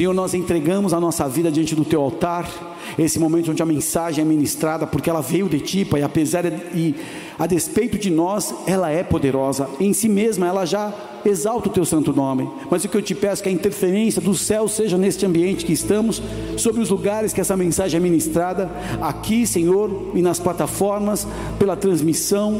Senhor, nós entregamos a nossa vida diante do teu altar, esse momento onde a mensagem é ministrada, porque ela veio de ti, Pai, apesar e a despeito de nós, ela é poderosa, em si mesma ela já exalta o teu santo nome. Mas o que eu te peço é que a interferência do céu seja neste ambiente que estamos, sobre os lugares que essa mensagem é ministrada, aqui, Senhor, e nas plataformas, pela transmissão,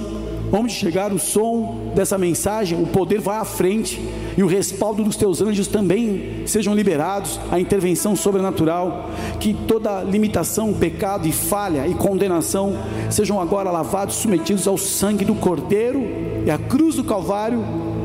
onde chegar o som dessa mensagem, o poder vai à frente e o respaldo dos teus anjos também sejam liberados, a intervenção sobrenatural, que toda limitação, pecado e falha e condenação sejam agora lavados, submetidos ao sangue do Cordeiro e a cruz do Calvário.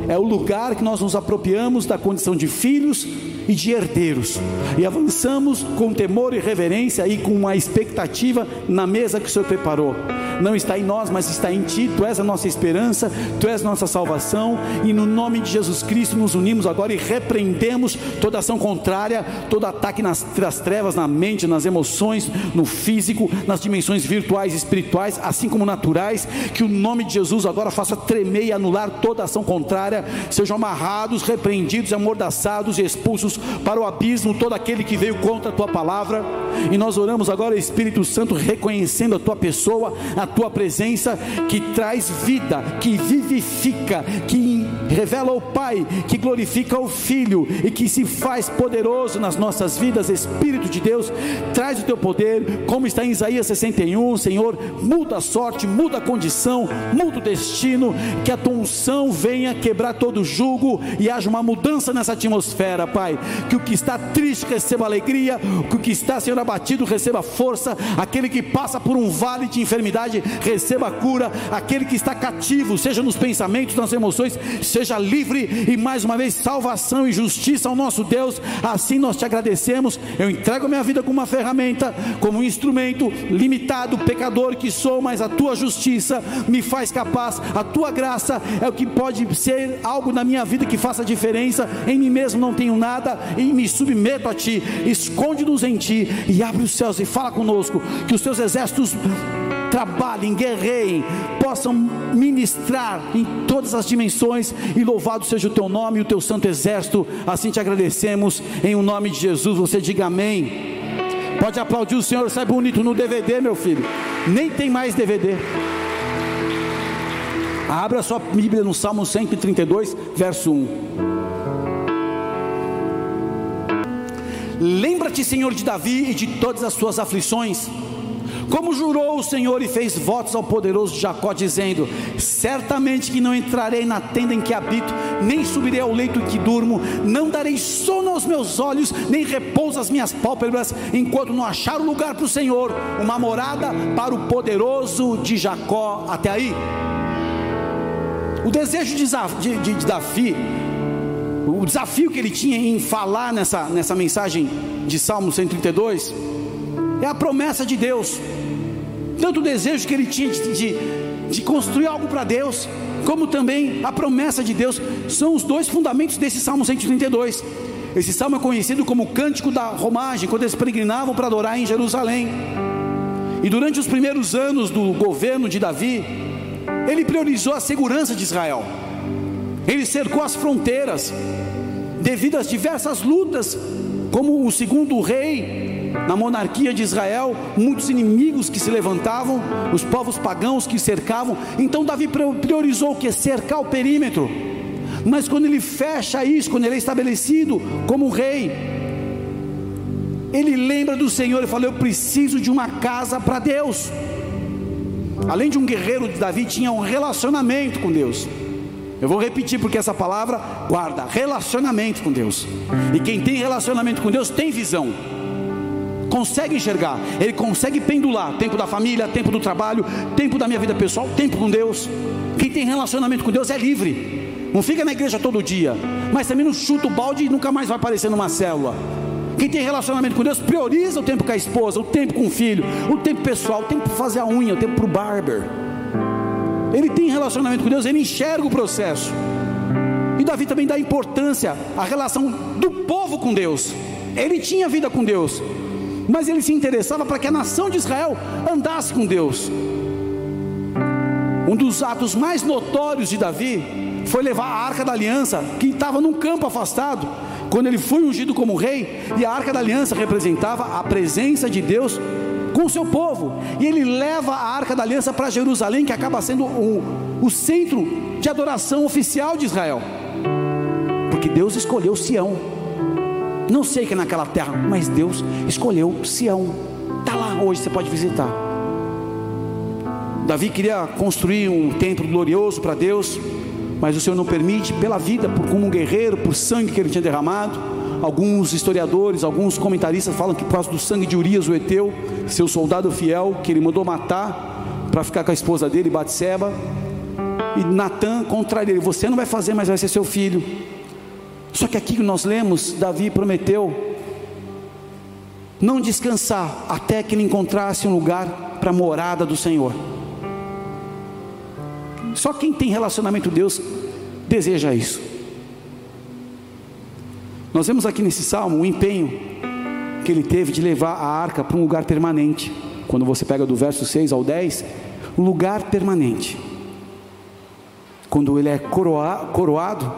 É o lugar que nós nos apropriamos da condição de filhos e de herdeiros, e avançamos com temor e reverência e com uma expectativa na mesa que o Senhor preparou. Não está em nós, mas está em Ti. Tu és a nossa esperança, Tu és nossa salvação, e no nome de Jesus Cristo nos unimos agora e repreendemos toda ação contrária, todo ataque nas, nas trevas, na mente, nas emoções, no físico, nas dimensões virtuais e espirituais, assim como naturais. Que o nome de Jesus agora faça tremer e anular toda ação contrária, sejam amarrados, repreendidos, amordaçados e expulsos para o abismo todo aquele que veio contra a tua palavra. E nós oramos agora, Espírito Santo, reconhecendo a tua pessoa, a tua presença, que traz vida, que vivifica, que revela o Pai, que glorifica o Filho e que se faz poderoso nas nossas vidas. Espírito de Deus, traz o teu poder, como está em Isaías 61, Senhor, muda a sorte, muda a condição, muda o destino, que a tua unção venha quebrar todo o jugo e haja uma mudança nessa atmosfera, Pai que o que está triste receba alegria, que o que está, Senhor, abatido receba força, aquele que passa por um vale de enfermidade receba cura, aquele que está cativo, seja nos pensamentos, nas emoções, seja livre e mais uma vez salvação e justiça ao nosso Deus. Assim nós te agradecemos. Eu entrego a minha vida como uma ferramenta, como um instrumento limitado, pecador que sou, mas a tua justiça me faz capaz, a tua graça é o que pode ser algo na minha vida que faça diferença. Em mim mesmo não tenho nada, e me submeto a Ti. Esconde-nos em Ti e abre os céus e fala conosco. Que os Teus exércitos trabalhem, guerreiem, possam ministrar em todas as dimensões e louvado seja o teu nome e o teu santo exército. Assim te agradecemos em o um nome de Jesus. Você diga amém. Pode aplaudir o Senhor, sai bonito no DVD, meu filho. Nem tem mais DVD. Abra sua Bíblia no Salmo 132, verso 1. Lembra-te, Senhor, de Davi e de todas as suas aflições. Como jurou o Senhor e fez votos ao poderoso Jacó, dizendo: Certamente que não entrarei na tenda em que habito, nem subirei ao leito em que durmo, não darei sono aos meus olhos, nem repouso às minhas pálpebras, enquanto não achar um lugar para o Senhor, uma morada para o poderoso de Jacó. Até aí. O desejo de, de, de Davi o desafio que ele tinha em falar nessa, nessa mensagem de Salmo 132 é a promessa de Deus. Tanto o desejo que ele tinha de, de, de construir algo para Deus, como também a promessa de Deus, são os dois fundamentos desse Salmo 132. Esse salmo é conhecido como o cântico da romagem, quando eles peregrinavam para adorar em Jerusalém. E durante os primeiros anos do governo de Davi, ele priorizou a segurança de Israel. Ele cercou as fronteiras, devido às diversas lutas, como o segundo rei na monarquia de Israel, muitos inimigos que se levantavam, os povos pagãos que cercavam. Então Davi priorizou o que? Cercar o perímetro. Mas quando ele fecha isso, quando ele é estabelecido como rei, ele lembra do Senhor e fala: Eu preciso de uma casa para Deus. Além de um guerreiro, Davi tinha um relacionamento com Deus. Eu vou repetir porque essa palavra guarda relacionamento com Deus. E quem tem relacionamento com Deus tem visão. Consegue enxergar, ele consegue pendular tempo da família, tempo do trabalho, tempo da minha vida pessoal, tempo com Deus. Quem tem relacionamento com Deus é livre. Não fica na igreja todo dia, mas também não chuta o balde e nunca mais vai aparecer numa célula. Quem tem relacionamento com Deus prioriza o tempo com a esposa, o tempo com o filho, o tempo pessoal, o tempo para fazer a unha, o tempo para o barber ele tem relacionamento com Deus, ele enxerga o processo. E Davi também dá importância à relação do povo com Deus. Ele tinha vida com Deus, mas ele se interessava para que a nação de Israel andasse com Deus. Um dos atos mais notórios de Davi foi levar a arca da aliança, que estava num campo afastado, quando ele foi ungido como rei, e a arca da aliança representava a presença de Deus com o seu povo, e ele leva a arca da aliança para Jerusalém, que acaba sendo o, o centro de adoração oficial de Israel, porque Deus escolheu Sião. Não sei que é naquela terra, mas Deus escolheu Sião. Está lá hoje, você pode visitar. Davi queria construir um templo glorioso para Deus, mas o Senhor não permite, pela vida, por como um guerreiro, por sangue que ele tinha derramado. Alguns historiadores, alguns comentaristas falam que por causa do sangue de Urias, o Eteu, seu soldado fiel, que ele mandou matar para ficar com a esposa dele, Batseba. E Natan contra ele: Você não vai fazer, mas vai ser seu filho. Só que aqui nós lemos, Davi prometeu não descansar até que ele encontrasse um lugar para a morada do Senhor. Só quem tem relacionamento com Deus deseja isso. Nós vemos aqui nesse salmo o empenho que ele teve de levar a arca para um lugar permanente. Quando você pega do verso 6 ao 10, um lugar permanente. Quando ele é coroa, coroado,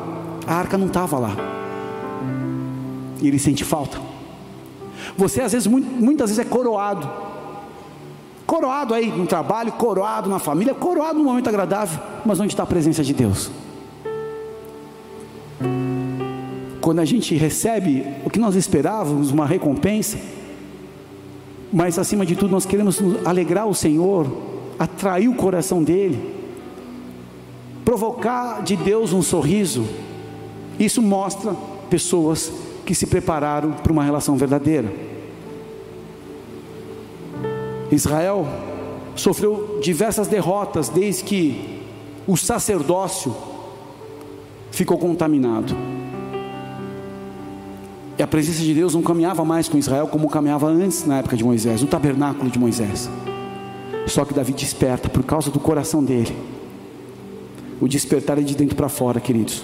a arca não estava lá. E ele sente falta. Você às vezes, muitas vezes é coroado Coroado aí no trabalho, coroado na família, coroado no momento agradável, mas onde está a presença de Deus? Quando a gente recebe o que nós esperávamos, uma recompensa, mas acima de tudo nós queremos alegrar o Senhor, atrair o coração dele, provocar de Deus um sorriso, isso mostra pessoas que se prepararam para uma relação verdadeira. Israel sofreu diversas derrotas desde que o sacerdócio ficou contaminado. E a presença de Deus não caminhava mais com Israel como caminhava antes na época de Moisés, no tabernáculo de Moisés. Só que Davi desperta por causa do coração dele. O despertar é de dentro para fora, queridos.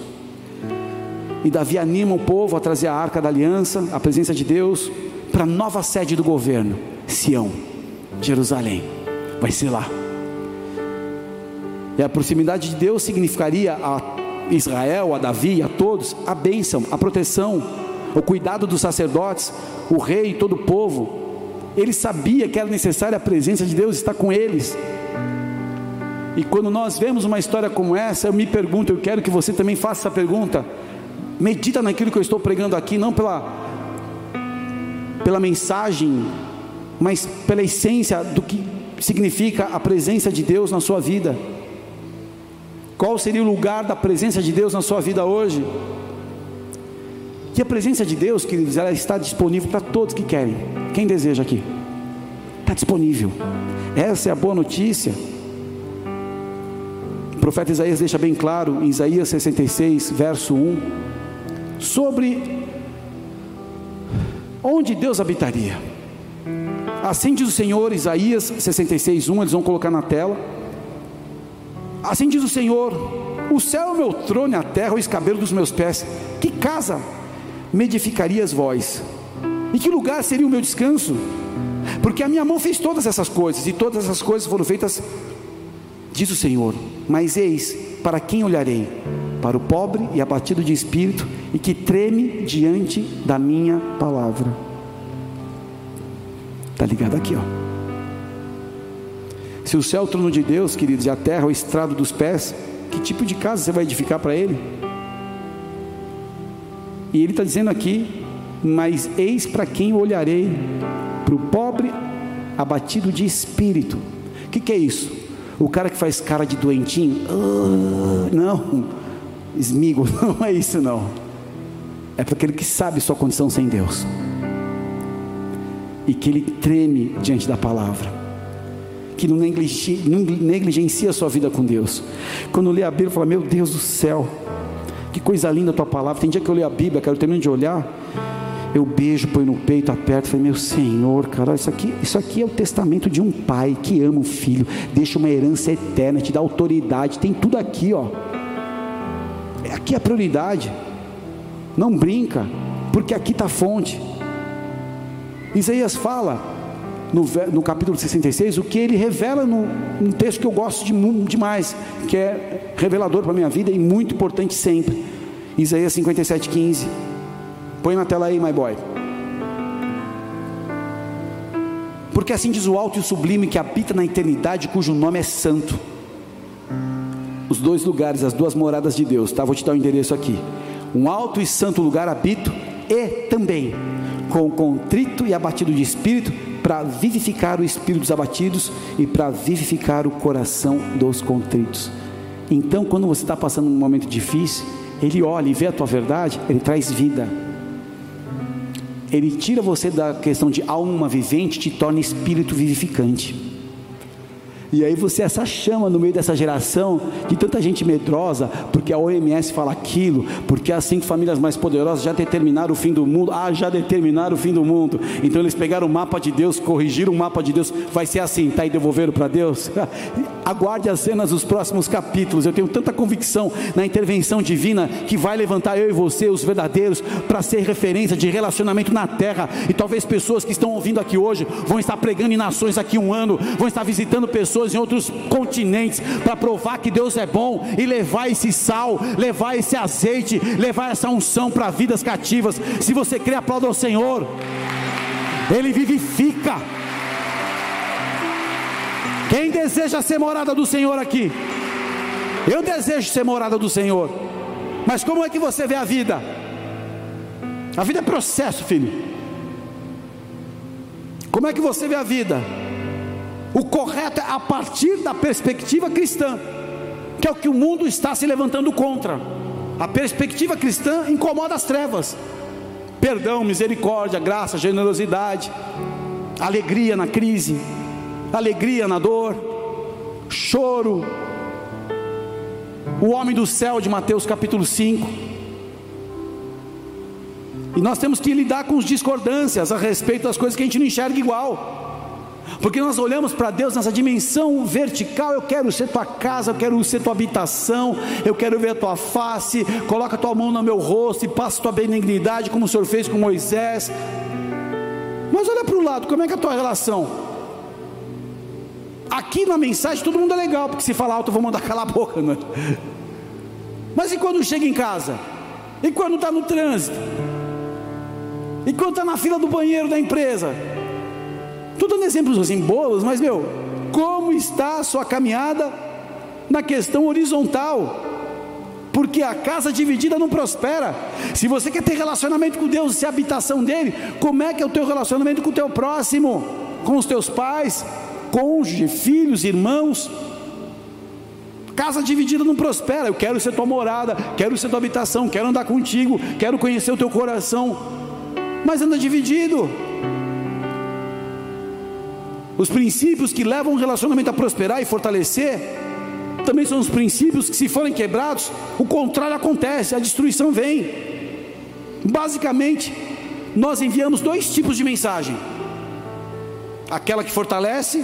E Davi anima o povo a trazer a arca da aliança, a presença de Deus, para a nova sede do governo, Sião. Jerusalém, vai ser lá. E a proximidade de Deus significaria a Israel, a Davi, a todos, a bênção, a proteção, o cuidado dos sacerdotes, o rei e todo o povo. Ele sabia que era necessária a presença de Deus estar com eles. E quando nós vemos uma história como essa, eu me pergunto, eu quero que você também faça essa pergunta. Medita naquilo que eu estou pregando aqui, não pela pela mensagem mas pela essência do que significa a presença de Deus na sua vida. Qual seria o lugar da presença de Deus na sua vida hoje? Que a presença de Deus, queridos, ela está disponível para todos que querem. Quem deseja aqui? Está disponível. Essa é a boa notícia. O profeta Isaías deixa bem claro em Isaías 66, verso 1, sobre onde Deus habitaria. Assim diz o Senhor, Isaías 66:1, eles vão colocar na tela. Assim diz o Senhor: O céu é o meu trono e a terra é o escabelo dos meus pés. Que casa me edificarias vós? E que lugar seria o meu descanso? Porque a minha mão fez todas essas coisas, e todas essas coisas foram feitas, diz o Senhor. Mas eis, para quem olharei? Para o pobre e abatido de espírito, e que treme diante da minha palavra. Está ligado aqui, ó. Se o céu é o trono de Deus, queridos, e a terra é o estrado dos pés, que tipo de casa você vai edificar para ele? E ele está dizendo aqui: Mas eis para quem olharei, para o pobre abatido de espírito. O que, que é isso? O cara que faz cara de doentinho? Uh, não, esmigo, não é isso não. É para aquele que sabe sua condição sem Deus e que ele treme diante da palavra, que não negligencia, a sua vida com Deus. Quando lê a Bíblia, fala: Meu Deus do céu, que coisa linda a tua palavra. Tem dia que eu leio a Bíblia, quero terminar de olhar, eu beijo, põe no peito, aperto, falei: Meu Senhor, cara, isso aqui, isso aqui é o testamento de um pai que ama o filho, deixa uma herança eterna, te dá autoridade, tem tudo aqui, ó. Aqui é a prioridade. Não brinca, porque aqui está a fonte. Isaías fala no, no, capítulo 66 o que ele revela num texto que eu gosto de, demais, que é revelador para a minha vida e muito importante sempre. Isaías 57, 15. Põe na tela aí, my boy. Porque assim diz o alto e o sublime que habita na eternidade, cujo nome é santo. Os dois lugares, as duas moradas de Deus, tá? Vou te dar o um endereço aqui. Um alto e santo lugar habito e também com contrito e abatido de espírito, para vivificar o espírito dos abatidos e para vivificar o coração dos contritos. Então, quando você está passando um momento difícil, ele olha e vê a tua verdade, ele traz vida. Ele tira você da questão de alma vivente, te torna espírito vivificante. E aí você é essa chama no meio dessa geração de tanta gente medrosa, porque a OMS fala aquilo, porque as cinco famílias mais poderosas já determinaram o fim do mundo. Ah, já determinaram o fim do mundo. Então eles pegaram o mapa de Deus, corrigiram o mapa de Deus. Vai ser assim, tá? E devolveram para Deus. Aguarde as cenas dos próximos capítulos. Eu tenho tanta convicção na intervenção divina que vai levantar eu e você, os verdadeiros, para ser referência de relacionamento na terra. E talvez pessoas que estão ouvindo aqui hoje vão estar pregando em nações aqui um ano, vão estar visitando pessoas pessoas em outros continentes para provar que Deus é bom e levar esse sal, levar esse azeite, levar essa unção para vidas cativas. Se você crê, aplauda ao Senhor. Ele vivifica. Quem deseja ser morada do Senhor aqui? Eu desejo ser morada do Senhor. Mas como é que você vê a vida? A vida é processo, filho. Como é que você vê a vida? O correto é a partir da perspectiva cristã, que é o que o mundo está se levantando contra. A perspectiva cristã incomoda as trevas. Perdão, misericórdia, graça, generosidade, alegria na crise, alegria na dor, choro. O homem do céu de Mateus capítulo 5. E nós temos que lidar com as discordâncias a respeito das coisas que a gente não enxerga igual. Porque nós olhamos para Deus nessa dimensão vertical, eu quero ser tua casa, eu quero ser tua habitação, eu quero ver a tua face, coloca tua mão no meu rosto e passa tua benignidade, como o Senhor fez com Moisés. Mas olha para o lado, como é que é a tua relação? Aqui na mensagem todo mundo é legal, porque se falar alto eu vou mandar calar a boca, né? Mas e quando chega em casa? E quando está no trânsito? E quando está na fila do banheiro da empresa? Estou dando exemplos assim bolos, mas meu, como está a sua caminhada na questão horizontal? Porque a casa dividida não prospera. Se você quer ter relacionamento com Deus, se a habitação dele, como é que é o teu relacionamento com o teu próximo, com os teus pais, cônjuge, filhos, irmãos? Casa dividida não prospera. Eu quero ser tua morada, quero ser tua habitação, quero andar contigo, quero conhecer o teu coração. Mas anda dividido. Os princípios que levam o relacionamento a prosperar e fortalecer, também são os princípios que, se forem quebrados, o contrário acontece, a destruição vem. Basicamente, nós enviamos dois tipos de mensagem: aquela que fortalece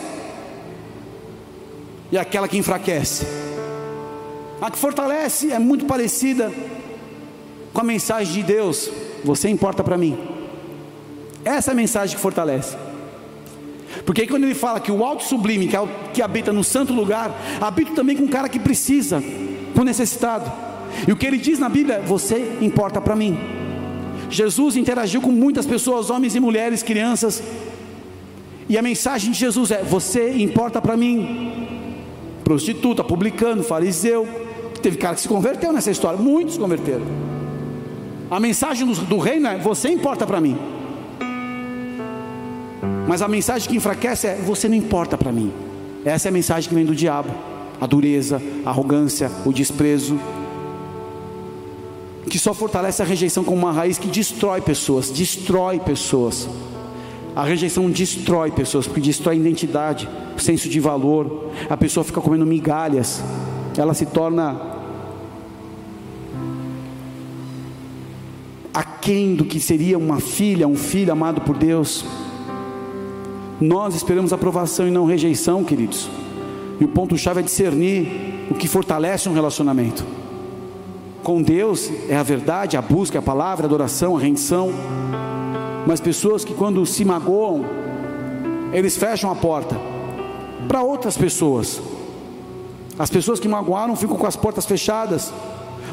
e aquela que enfraquece. A que fortalece é muito parecida com a mensagem de Deus: Você importa para mim. Essa é a mensagem que fortalece. Porque aí quando ele fala que o alto sublime, que, é o, que habita no santo lugar, habita também com um cara que precisa, com necessitado. E o que ele diz na Bíblia você importa para mim. Jesus interagiu com muitas pessoas, homens e mulheres, crianças. E a mensagem de Jesus é: você importa para mim. Prostituta, publicano, fariseu. Teve cara que se converteu nessa história, muitos se converteram. A mensagem do, do reino é: você importa para mim. Mas a mensagem que enfraquece é: você não importa para mim. Essa é a mensagem que vem do diabo: a dureza, a arrogância, o desprezo. Que só fortalece a rejeição como uma raiz que destrói pessoas, destrói pessoas. A rejeição destrói pessoas, porque destrói a identidade, o senso de valor. A pessoa fica comendo migalhas, ela se torna aquém do que seria uma filha, um filho amado por Deus. Nós esperamos aprovação e não rejeição, queridos. E o ponto-chave é discernir o que fortalece um relacionamento. Com Deus é a verdade, a busca, a palavra, a adoração, a rendição. Mas pessoas que quando se magoam, eles fecham a porta para outras pessoas. As pessoas que magoaram ficam com as portas fechadas.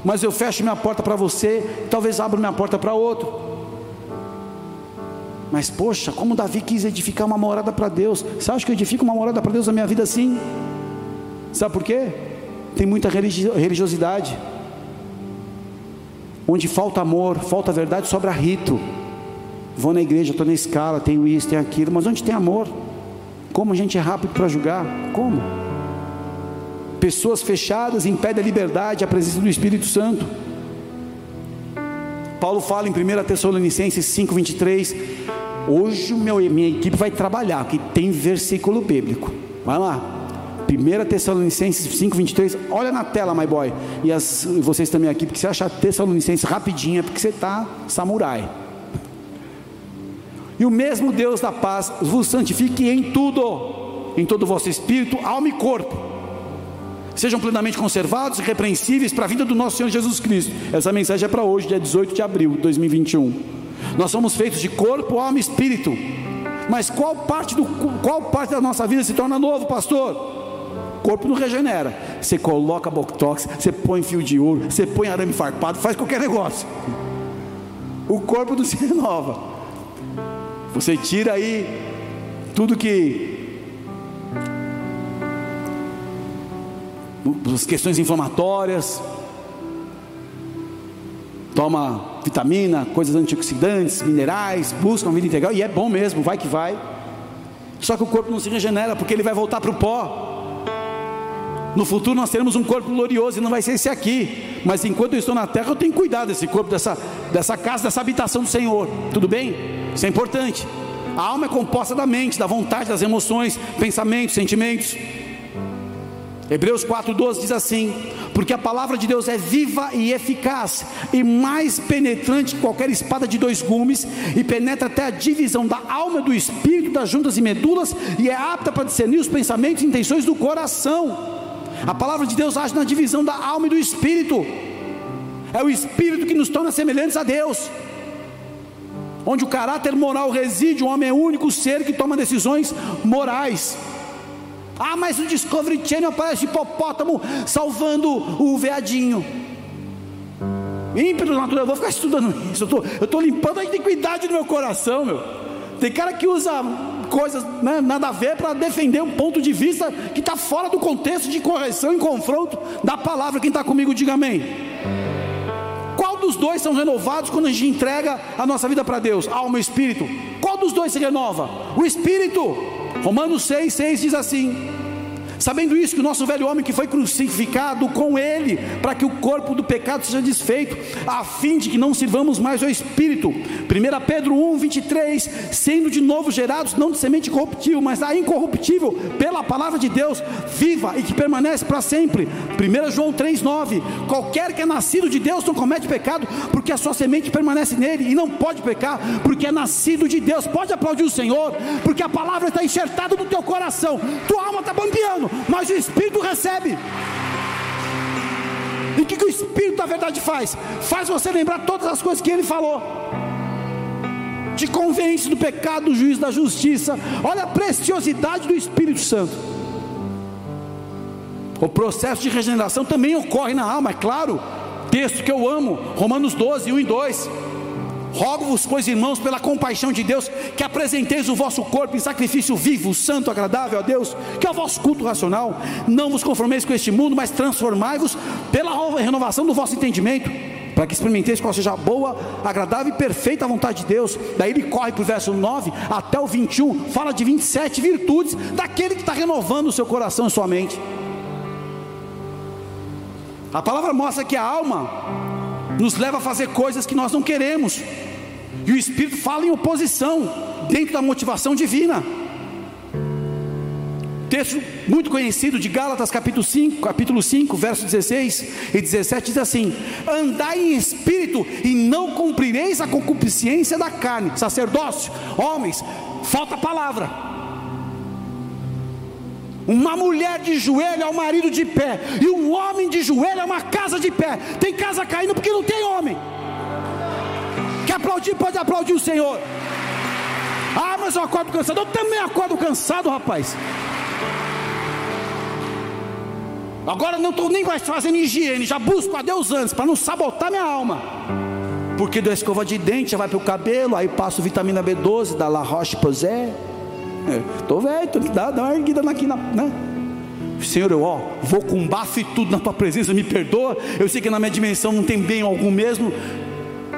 Mas eu fecho minha porta para você, talvez abra minha porta para outro. Mas poxa, como Davi quis edificar uma morada para Deus. Você acha que eu edifico uma morada para Deus na minha vida assim? Sabe por quê? Tem muita religiosidade. Onde falta amor, falta verdade, sobra rito. Vou na igreja, estou na escala, tenho isso, tenho aquilo, mas onde tem amor? Como a gente é rápido para julgar? Como? Pessoas fechadas impedem a liberdade, a presença do Espírito Santo. Paulo fala em 1 Tessalonicenses 5,23. Hoje meu, minha equipe vai trabalhar, que tem versículo bíblico. Vai lá. 1 Tessalonicenses 5,23. Olha na tela, my boy. E as, vocês também aqui, porque você acha Tessalonicenses rapidinho, é porque você está samurai. E o mesmo Deus da paz vos santifique em tudo, em todo o vosso espírito, alma e corpo sejam plenamente conservados e repreensíveis para a vida do nosso Senhor Jesus Cristo. Essa mensagem é para hoje, dia 18 de abril de 2021. Nós somos feitos de corpo, alma e espírito. Mas qual parte, do, qual parte da nossa vida se torna novo, pastor? O corpo não regenera. Você coloca botox, você põe fio de ouro, você põe arame farpado, faz qualquer negócio. O corpo não se renova. Você tira aí tudo que as questões inflamatórias, toma vitamina, coisas antioxidantes, minerais, busca uma vida integral, e é bom mesmo, vai que vai. Só que o corpo não se regenera, porque ele vai voltar para o pó. No futuro nós teremos um corpo glorioso e não vai ser esse aqui. Mas enquanto eu estou na terra, eu tenho que cuidar desse corpo, dessa, dessa casa, dessa habitação do Senhor. Tudo bem? Isso é importante. A alma é composta da mente, da vontade, das emoções, pensamentos, sentimentos. Hebreus 4,12 diz assim: Porque a palavra de Deus é viva e eficaz, e mais penetrante que qualquer espada de dois gumes, e penetra até a divisão da alma do espírito, das juntas e medulas, e é apta para discernir os pensamentos e intenções do coração. A palavra de Deus age na divisão da alma e do espírito, é o espírito que nos torna semelhantes a Deus. Onde o caráter moral reside, o homem é o único ser que toma decisões morais. Ah, mas o Discovery Channel aparece hipopótamo salvando o veadinho. Ímpeto natural, eu vou ficar estudando isso. Eu estou limpando a iniquidade do meu coração, meu. Tem cara que usa coisas né, nada a ver para defender um ponto de vista que está fora do contexto de correção e confronto da palavra. Quem está comigo, diga amém. Qual dos dois são renovados quando a gente entrega a nossa vida para Deus? Alma e espírito. Qual dos dois se renova? O espírito. Romanos 6, 6 diz assim: Sabendo isso, que o nosso velho homem que foi crucificado com ele, para que o corpo do pecado seja desfeito, a fim de que não sirvamos mais ao Espírito. 1 Pedro 1, 23, sendo de novo gerados, não de semente corruptível, mas da incorruptível, pela palavra de Deus, viva e que permanece para sempre. 1 João 3, 9, qualquer que é nascido de Deus não comete pecado, porque a sua semente permanece nele, e não pode pecar, porque é nascido de Deus. Pode aplaudir o Senhor, porque a palavra está enxertada no teu coração, tua alma está bambeando mas o Espírito recebe. E o que, que o Espírito da verdade faz? Faz você lembrar todas as coisas que ele falou. Te convence do pecado, do juízo, da justiça. Olha a preciosidade do Espírito Santo. O processo de regeneração também ocorre na alma, é claro. Texto que eu amo, Romanos 12, 1 e 2. Rogo-vos, pois, irmãos, pela compaixão de Deus, que apresenteis o vosso corpo em sacrifício vivo, santo, agradável a Deus, que é o vosso culto racional. Não vos conformeis com este mundo, mas transformai-vos pela renovação do vosso entendimento, para que experimenteis qual seja a boa, agradável e perfeita a vontade de Deus. Daí ele corre para o verso 9 até o 21, fala de 27 virtudes daquele que está renovando o seu coração e sua mente. A palavra mostra que a alma nos leva a fazer coisas que nós não queremos. E o Espírito fala em oposição, dentro da motivação divina. Texto muito conhecido de Gálatas, capítulo 5, capítulo 5, verso 16 e 17 diz assim: Andai em espírito e não cumprireis a concupiscência da carne. Sacerdócio, homens, falta palavra. Uma mulher de joelho é o marido de pé, e um homem de joelho é uma casa de pé. Tem casa caindo porque não tem homem. Quer aplaudir? Pode aplaudir o Senhor. Ah, mas eu acordo cansado. Eu também acordo cansado, rapaz. Agora não estou nem mais fazendo higiene, já busco a Deus antes, para não sabotar minha alma. Porque da escova de dente já vai para o cabelo, aí passo vitamina B12 da La Roche-Posay. Estou é, velho, dá, dá uma erguida aqui, na, né? Senhor, eu ó, vou com bafo e tudo na tua presença, me perdoa. Eu sei que na minha dimensão não tem bem algum mesmo.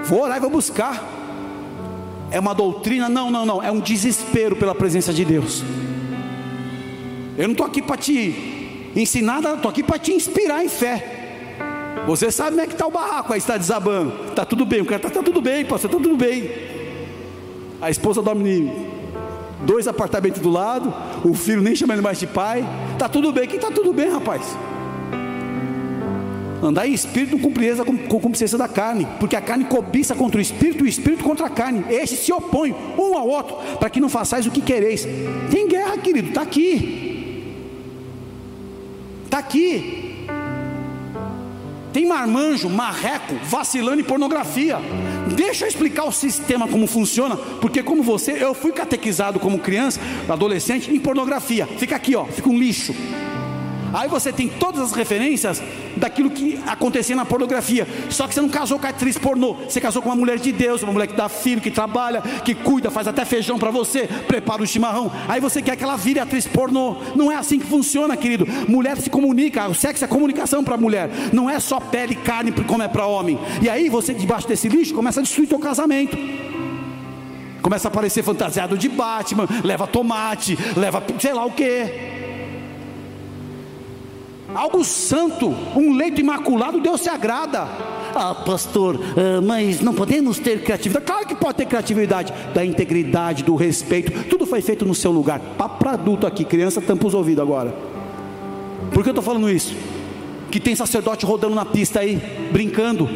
Vou orar e vou buscar. É uma doutrina? Não, não, não. É um desespero pela presença de Deus. Eu não estou aqui para te ensinar, estou aqui para te inspirar em fé. Você sabe como é que está o barraco aí, está desabando. Está tudo bem, o cara está tá tudo bem, pastor, está tudo bem. A esposa dorme dois apartamentos do lado, o filho nem chama ele mais de pai. Está tudo bem, que está tudo bem, rapaz. Andar em espírito com pureza com, com consciência da carne, porque a carne cobiça contra o espírito, o espírito contra a carne. Estes se opõem um ao outro, para que não façais o que quereis. Tem guerra, querido, está aqui. Está aqui. Tem marmanjo, marreco, vacilando em pornografia. Deixa eu explicar o sistema como funciona, porque como você, eu fui catequizado como criança, adolescente em pornografia. Fica aqui, ó, fica um lixo. Aí você tem todas as referências daquilo que acontecia na pornografia. Só que você não casou com a atriz pornô, você casou com uma mulher de Deus, uma mulher que dá filho, que trabalha, que cuida, faz até feijão para você, prepara o chimarrão. Aí você quer que ela vire atriz pornô. Não é assim que funciona, querido. Mulher se comunica, o sexo é comunicação para mulher. Não é só pele e carne como é para homem. E aí você debaixo desse lixo começa a destruir teu casamento. Começa a aparecer fantasiado de Batman, leva tomate, leva sei lá o que algo santo, um leito imaculado, Deus se agrada. Ah, pastor, ah, mas não podemos ter criatividade. Claro que pode ter criatividade, da integridade, do respeito, tudo foi feito no seu lugar. Para adulto aqui, criança, tampa os ouvidos agora. Por que eu estou falando isso? Que tem sacerdote rodando na pista aí, brincando,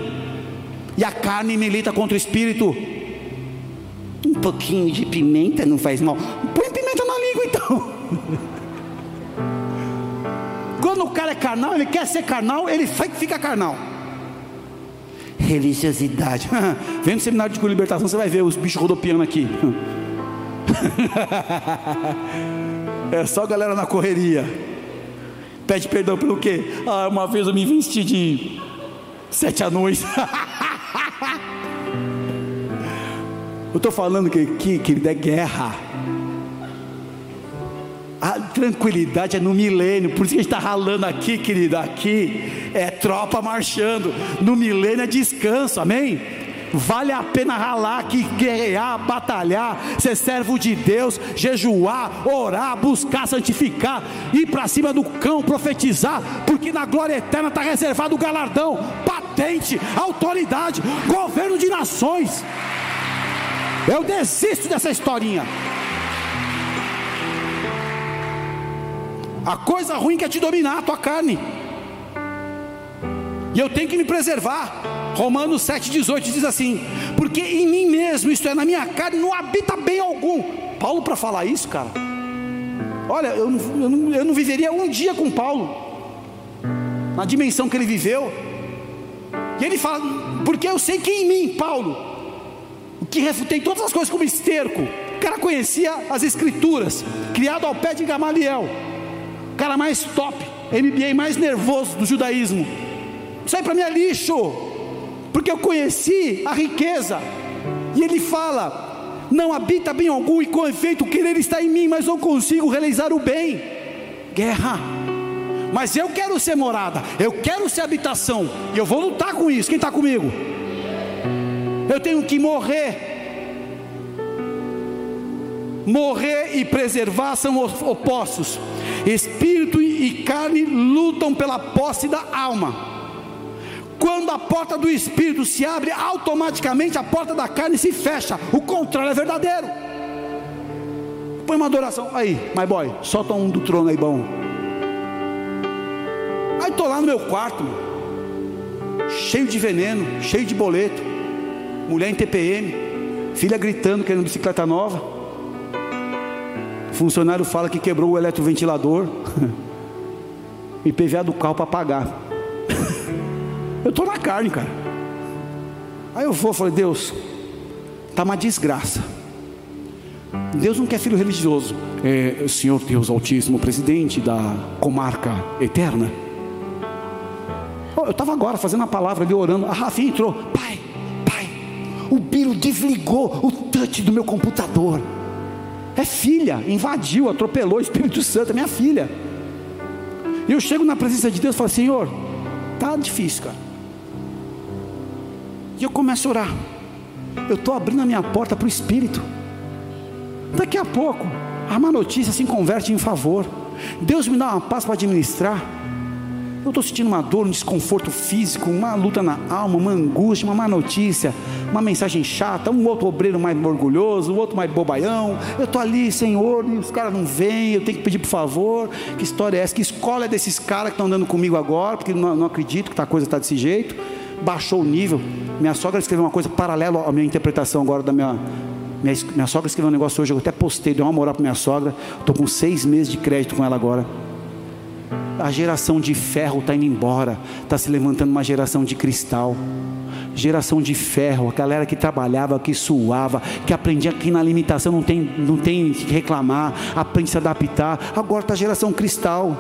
e a carne milita contra o espírito. Um pouquinho de pimenta não faz mal. Põe pimenta na língua então. Quando o cara é carnal, ele quer ser carnal, ele fica carnal. Religiosidade. Vem no seminário de libertação, você vai ver os bichos rodopiando aqui. é só galera na correria. Pede perdão pelo quê? Ah, uma vez eu me vesti de sete anões. eu estou falando que, que, que é guerra. A tranquilidade é no milênio, por isso que a gente está ralando aqui, querida. Aqui é tropa marchando, no milênio é descanso, amém? Vale a pena ralar aqui, guerrear, batalhar, ser servo de Deus, jejuar, orar, buscar, santificar, ir para cima do cão, profetizar, porque na glória eterna está reservado o galardão, patente, autoridade, governo de nações. Eu desisto dessa historinha. A coisa ruim quer te dominar, a tua carne. E eu tenho que me preservar. Romanos 7,18 diz assim: Porque em mim mesmo, isto é, na minha carne, não habita bem algum. Paulo, para falar isso, cara, olha, eu não, eu, não, eu não viveria um dia com Paulo, na dimensão que ele viveu. E ele fala: Porque eu sei que em mim, Paulo, que refutei todas as coisas como esterco, o cara conhecia as Escrituras, criado ao pé de Gamaliel cara mais top, MBA mais nervoso do judaísmo. Isso aí para mim é lixo, porque eu conheci a riqueza. E ele fala: não habita bem algum, e com efeito o querer está em mim, mas não consigo realizar o bem. Guerra. Mas eu quero ser morada, eu quero ser habitação, e eu vou lutar com isso. Quem está comigo? Eu tenho que morrer morrer e preservar são opostos. Espírito e carne lutam pela posse da alma. Quando a porta do espírito se abre, automaticamente a porta da carne se fecha. O contrário é verdadeiro. Põe uma adoração aí, my boy, solta um do trono aí bom. Aí estou lá no meu quarto, cheio de veneno, cheio de boleto, mulher em TPM, filha gritando querendo bicicleta nova. Funcionário fala que quebrou o eletroventilador. IPVA do carro para pagar. eu estou na carne, cara. Aí eu vou, falei, Deus, tá uma desgraça. Deus não quer filho religioso. É, Senhor Deus Altíssimo, presidente da comarca eterna. Oh, eu estava agora fazendo a palavra ali orando. A Rafinha entrou. Pai, pai, o Biro desligou o touch do meu computador. É filha, invadiu, atropelou o Espírito Santo, é minha filha. E eu chego na presença de Deus e falo: Senhor, tá difícil, cara. E eu começo a orar. Eu estou abrindo a minha porta para o Espírito. Daqui a pouco, a má notícia se converte em favor. Deus me dá uma paz para administrar. Eu estou sentindo uma dor, um desconforto físico, uma luta na alma, uma angústia, uma má notícia, uma mensagem chata, um outro obreiro mais orgulhoso, o um outro mais bobaião. Eu estou ali, Senhor, e os caras não vêm, eu tenho que pedir por favor. Que história é essa? Que escola é desses caras que estão andando comigo agora? Porque não, não acredito que a coisa está desse jeito. Baixou o nível. Minha sogra escreveu uma coisa paralela à minha interpretação agora da minha, minha, minha, sogra escreveu um negócio hoje, eu até postei, dei uma moral para minha sogra. Estou com seis meses de crédito com ela agora a geração de ferro está indo embora, está se levantando uma geração de cristal. Geração de ferro, a galera que trabalhava, que suava, que aprendia que na limitação não tem, não tem que reclamar, aprende a se adaptar. Agora está a geração cristal.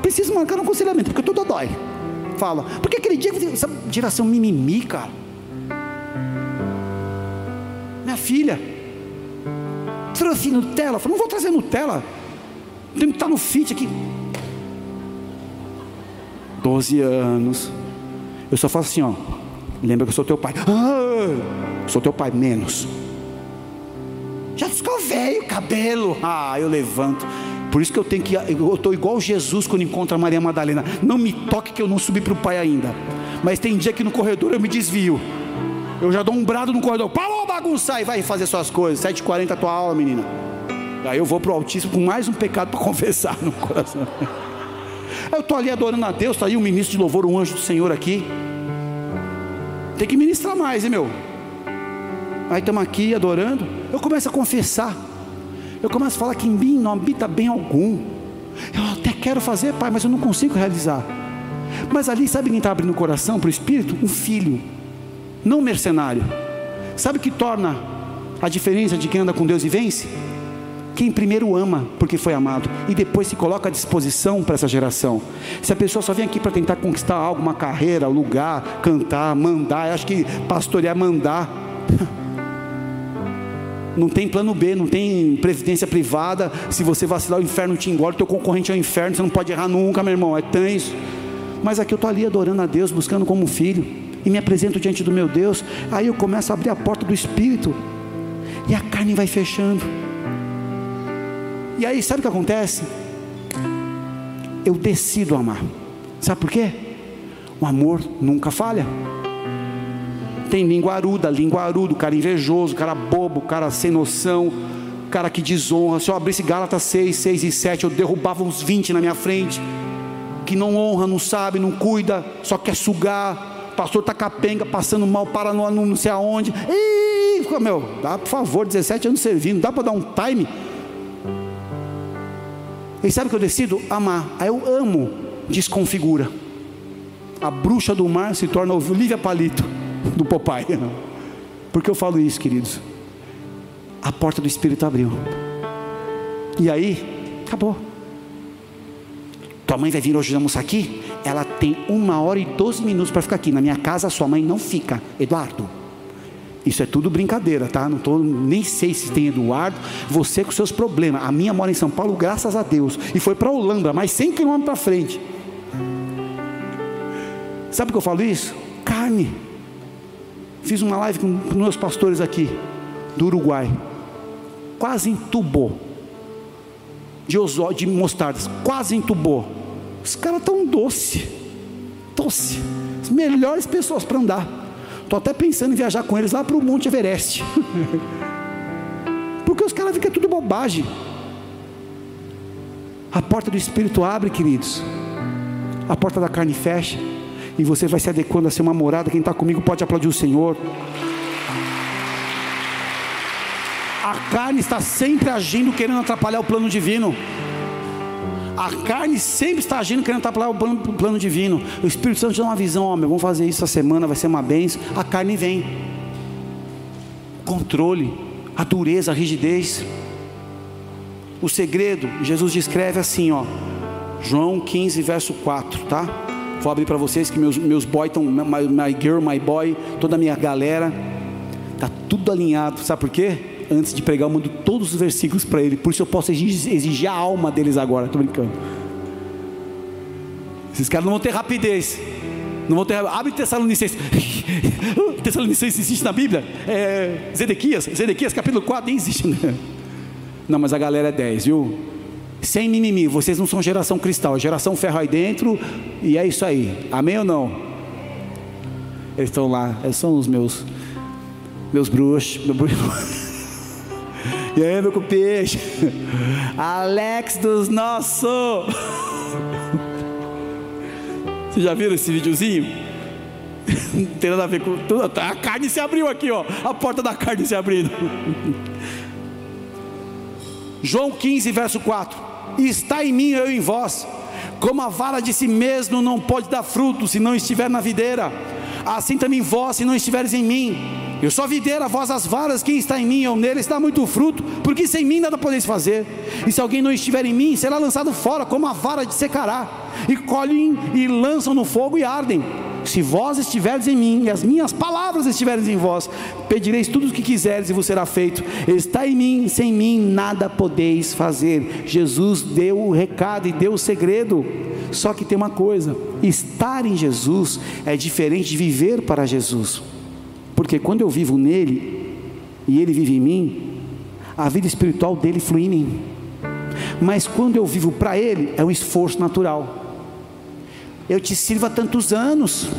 Preciso marcar um aconselhamento, porque tudo dói. Fala, porque aquele dia, essa geração mimimi, cara. Minha filha, trouxe Nutella. Falei, não vou trazer Nutella. Tem que estar no fit aqui. 12 anos. Eu só faço assim, ó. Lembra que eu sou teu pai. Ah, sou teu pai, menos. Já ficou velho cabelo. Ah, eu levanto. Por isso que eu tenho que. Eu estou igual Jesus quando encontro a Maria Madalena. Não me toque que eu não subi para o pai ainda. Mas tem dia que no corredor eu me desvio. Eu já dou um brado no corredor. Parou bagunçar e vai fazer suas coisas. 7h40 a tua aula, menina. Aí eu vou para o Altíssimo com mais um pecado para confessar no coração. Eu estou ali adorando a Deus, está aí o ministro de louvor, o anjo do Senhor aqui. Tem que ministrar mais, hein, meu? Aí estamos aqui adorando. Eu começo a confessar. Eu começo a falar que em mim não habita bem algum. Eu até quero fazer, pai, mas eu não consigo realizar. Mas ali, sabe quem está abrindo o coração para o Espírito? Um filho, não um mercenário. Sabe o que torna a diferença de quem anda com Deus e vence? Quem primeiro ama porque foi amado e depois se coloca à disposição para essa geração. Se a pessoa só vem aqui para tentar conquistar algo, uma carreira, lugar, cantar, mandar, acho que pastorear, mandar. Não tem plano B, não tem previdência privada. Se você vacilar, o inferno te engole, teu concorrente é o inferno, você não pode errar nunca, meu irmão. É tão isso. Mas aqui eu estou ali adorando a Deus, buscando como filho, e me apresento diante do meu Deus. Aí eu começo a abrir a porta do Espírito, e a carne vai fechando. E aí, sabe o que acontece? Eu decido amar. Sabe por quê? O amor nunca falha. Tem língua aruda, língua arudo, cara invejoso, cara bobo, cara sem noção, cara que desonra. Se eu abrisse Gálatas 6, 6 e 7, eu derrubava uns 20 na minha frente. Que não honra, não sabe, não cuida, só quer sugar. Pastor tá capenga, passando mal, para no, não sei aonde. Ih, meu, dá por favor, 17 anos servindo, dá para dar um time? E sabe o que eu decido? Amar. Aí eu amo, desconfigura. A bruxa do mar se torna Olivia Palito do Popeye. Por que eu falo isso, queridos? A porta do Espírito abriu. E aí, acabou. Tua mãe vai vir hoje almoçar aqui? Ela tem uma hora e doze minutos para ficar aqui. Na minha casa, sua mãe não fica. Eduardo. Isso é tudo brincadeira, tá? Não tô, nem sei se tem Eduardo. Você com seus problemas. A minha mora em São Paulo, graças a Deus. E foi para Holanda, mais 100 quilômetros para frente. Sabe por que eu falo isso? Carne. Fiz uma live com, meus pastores aqui, do Uruguai. Quase entubou. De, de mostardas. Quase entubou. Os caras tão doce. Doce. As melhores pessoas para andar. Estou até pensando em viajar com eles lá para o Monte Everest. Porque os caras ficam tudo bobagem. A porta do Espírito abre, queridos. A porta da carne fecha. E você vai se adequando a ser uma morada. Quem está comigo pode aplaudir o Senhor. A carne está sempre agindo, querendo atrapalhar o plano divino. A carne sempre está agindo, querendo atrapalhar o plano, plano divino. O Espírito Santo te dá uma visão, meu, vamos fazer isso essa semana, vai ser uma bênção. A carne vem. Controle, a dureza, a rigidez. O segredo, Jesus descreve assim, ó. João 15, verso 4, tá? Vou abrir para vocês que meus, meus boys estão, my, my girl, my boy, toda a minha galera. Está tudo alinhado, sabe por quê? Antes de pregar, eu mando todos os versículos para ele, por isso eu posso exigir, a alma deles agora, estou brincando. Esses caras não vão ter rapidez. Não vou ter. Abre Tessalonicenses. Tessalonicenses existe na Bíblia? É, Zedequias, Zedequias capítulo 4, nem existe. Né? Não, mas a galera é 10, viu? Sem mimimi, vocês não são geração cristal, é geração ferro aí dentro, e é isso aí. Amém ou não? Eles estão lá, eles são os meus meus bruxos, meu bruxo. E aí, meu peixe? Alex dos nossos. Vocês já viram esse videozinho? Não tem nada a ver com tudo. A carne se abriu aqui, ó. A porta da carne se abrindo. João 15, verso 4. Está em mim, eu em vós. Como a vara de si mesmo não pode dar fruto se não estiver na videira, assim também vós, se não estiveres em mim. Eu sou a videira, vós as varas, quem está em mim, eu nele, está muito fruto, porque sem mim nada podeis fazer. E se alguém não estiver em mim, será lançado fora, como a vara de secará, e colhem e lançam no fogo e ardem. Se vós estiverdes em mim, e as minhas palavras estiverem em vós, pedireis tudo o que quiseres e vos será feito. Está em mim, sem mim nada podeis fazer. Jesus deu o recado e deu o segredo. Só que tem uma coisa: estar em Jesus é diferente de viver para Jesus. Porque quando eu vivo nele e ele vive em mim, a vida espiritual dele flui em mim. Mas quando eu vivo para ele, é um esforço natural. Eu te sirvo há tantos anos.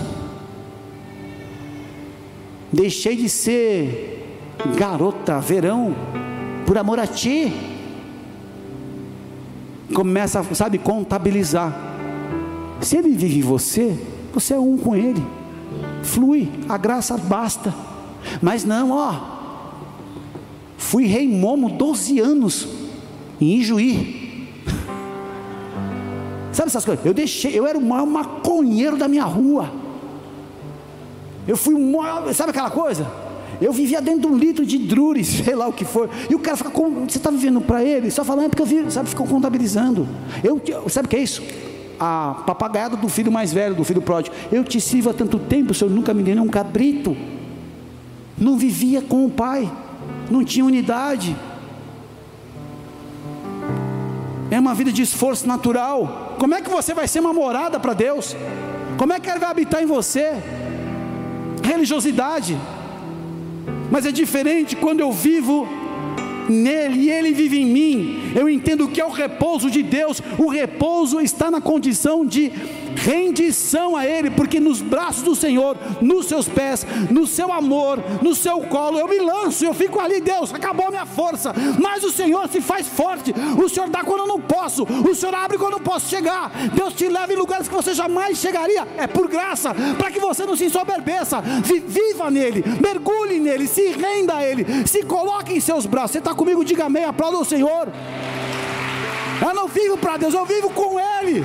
Deixei de ser garota, verão, por amor a ti. Começa, sabe, contabilizar. Se ele vive em você, você é um com ele flui, a graça basta. Mas não, ó, fui rei momo 12 anos em Ijuí. Sabe essas coisas? Eu deixei, eu era o maior maconheiro da minha rua. Eu fui o maior, sabe aquela coisa? Eu vivia dentro de um litro de drures, sei lá o que foi. E o cara fica, você está vivendo para ele? Só falando, é porque eu vi, sabe, ficou contabilizando. Eu, sabe o que é isso? a papagaiada do filho mais velho, do filho pródigo. Eu te sirvo há tanto tempo, o senhor nunca me nem um cabrito. Não vivia com o pai, não tinha unidade. É uma vida de esforço natural. Como é que você vai ser uma morada para Deus? Como é que Ele vai habitar em você? Religiosidade. Mas é diferente quando eu vivo nele e ele vive em mim. Eu entendo que é o repouso de Deus. O repouso está na condição de rendição a Ele, porque nos braços do Senhor, nos seus pés, no seu amor, no seu colo, eu me lanço, eu fico ali, Deus, acabou a minha força, mas o Senhor se faz forte, o Senhor dá quando eu não posso, o Senhor abre quando eu não posso chegar, Deus te leva em lugares que você jamais chegaria, é por graça, para que você não se ensoberbeça, viva nele, mergulhe nele, se renda a Ele, se coloque em seus braços. Você está comigo? Diga amém, aplauda o Senhor. Eu não vivo para Deus, eu vivo com Ele.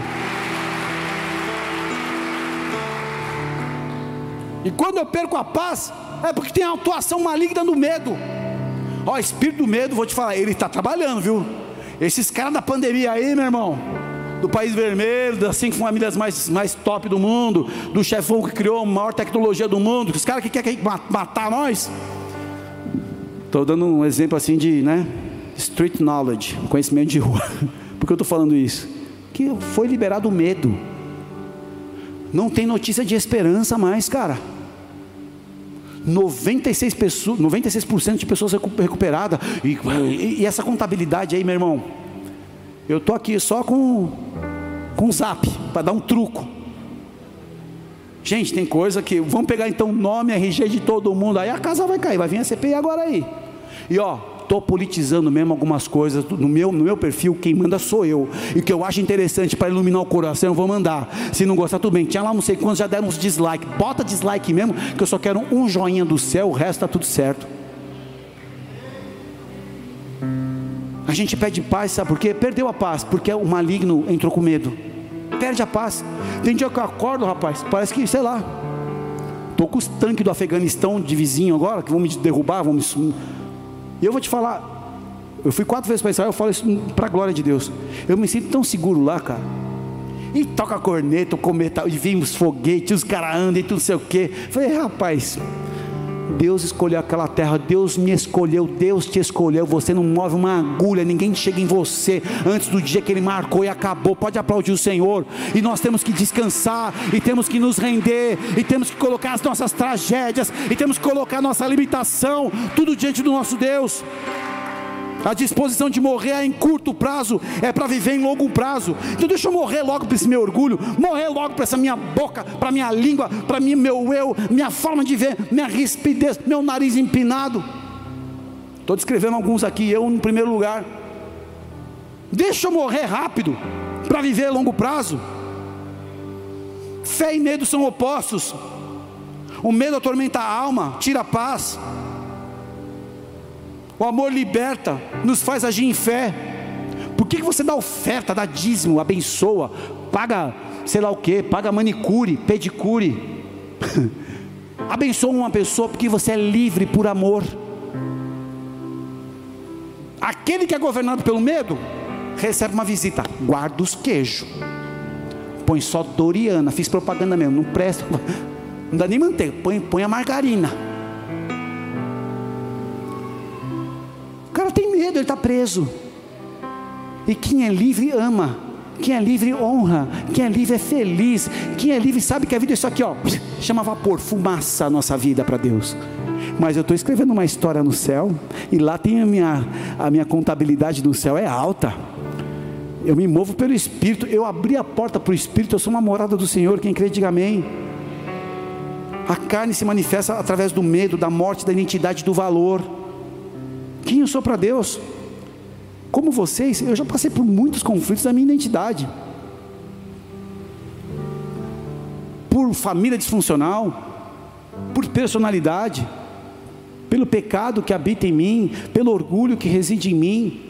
E quando eu perco a paz, é porque tem a atuação maligna do medo. Ó, o espírito do medo, vou te falar, ele está trabalhando, viu? Esses caras da pandemia aí, meu irmão, do país vermelho, das cinco famílias mais, mais top do mundo, do chefão que criou a maior tecnologia do mundo, os caras que querem matar nós. Estou dando um exemplo assim de, né? Street knowledge, conhecimento de rua. Por que eu estou falando isso? Que foi liberado o medo. Não tem notícia de esperança mais, cara. 96%, pessoas, 96 de pessoas recuperadas. E, e, essa contabilidade aí, meu irmão. Eu tô aqui só com com zap para dar um truco. Gente, tem coisa que vamos pegar então nome, RG de todo mundo, aí a casa vai cair, vai vir a CPI agora aí. E ó, estou politizando mesmo algumas coisas no meu, no meu perfil, quem manda sou eu. E o que eu acho interessante para iluminar o coração, eu vou mandar. Se não gostar, tudo bem. Tinha lá não sei quantos, já deram uns dislike. Bota dislike mesmo, que eu só quero um joinha do céu, o resto está tudo certo. A gente pede paz, sabe por quê? Perdeu a paz, porque o maligno entrou com medo. Perde a paz. Tem dia que eu acordo, rapaz, parece que, sei lá, estou com os tanques do Afeganistão de vizinho agora, que vão me derrubar, vão me e eu vou te falar, eu fui quatro vezes para Israel, eu falo isso para a glória de Deus. Eu me sinto tão seguro lá, cara. E toca corneta, cometa, e vimos foguete, os caras andam e tudo sei o quê. Falei, rapaz, Deus escolheu aquela terra, Deus me escolheu, Deus te escolheu. Você não move uma agulha, ninguém chega em você antes do dia que Ele marcou e acabou. Pode aplaudir o Senhor. E nós temos que descansar, e temos que nos render, e temos que colocar as nossas tragédias, e temos que colocar nossa limitação, tudo diante do nosso Deus. A disposição de morrer é em curto prazo, é para viver em longo prazo. Então deixa eu morrer logo para esse meu orgulho, morrer logo para essa minha boca, para minha língua, para mim meu eu, minha forma de ver, minha rispidez, meu nariz empinado. Estou descrevendo alguns aqui, eu no primeiro lugar. Deixa eu morrer rápido para viver a longo prazo. Fé e medo são opostos. O medo atormenta a alma, tira a paz. O amor liberta, nos faz agir em fé. Por que, que você dá oferta, dá dízimo, abençoa, paga sei lá o que, paga manicure, pedicure? abençoa uma pessoa porque você é livre por amor. Aquele que é governado pelo medo, recebe uma visita, guarda os queijos. Põe só Doriana, fiz propaganda mesmo, não presta, não dá nem manteiga, põe, põe a margarina. Medo, ele está preso. E quem é livre ama. Quem é livre honra. Quem é livre é feliz. Quem é livre sabe que a vida é isso aqui, ó. Chama vapor, fumaça a nossa vida para Deus. Mas eu estou escrevendo uma história no céu. E lá tem a minha, a minha contabilidade no céu, é alta. Eu me movo pelo Espírito. Eu abri a porta para o Espírito. Eu sou uma morada do Senhor. Quem crê, diga amém. A carne se manifesta através do medo, da morte, da identidade, do valor. Eu sou para Deus? Como vocês, eu já passei por muitos conflitos da minha identidade. Por família disfuncional, por personalidade, pelo pecado que habita em mim, pelo orgulho que reside em mim.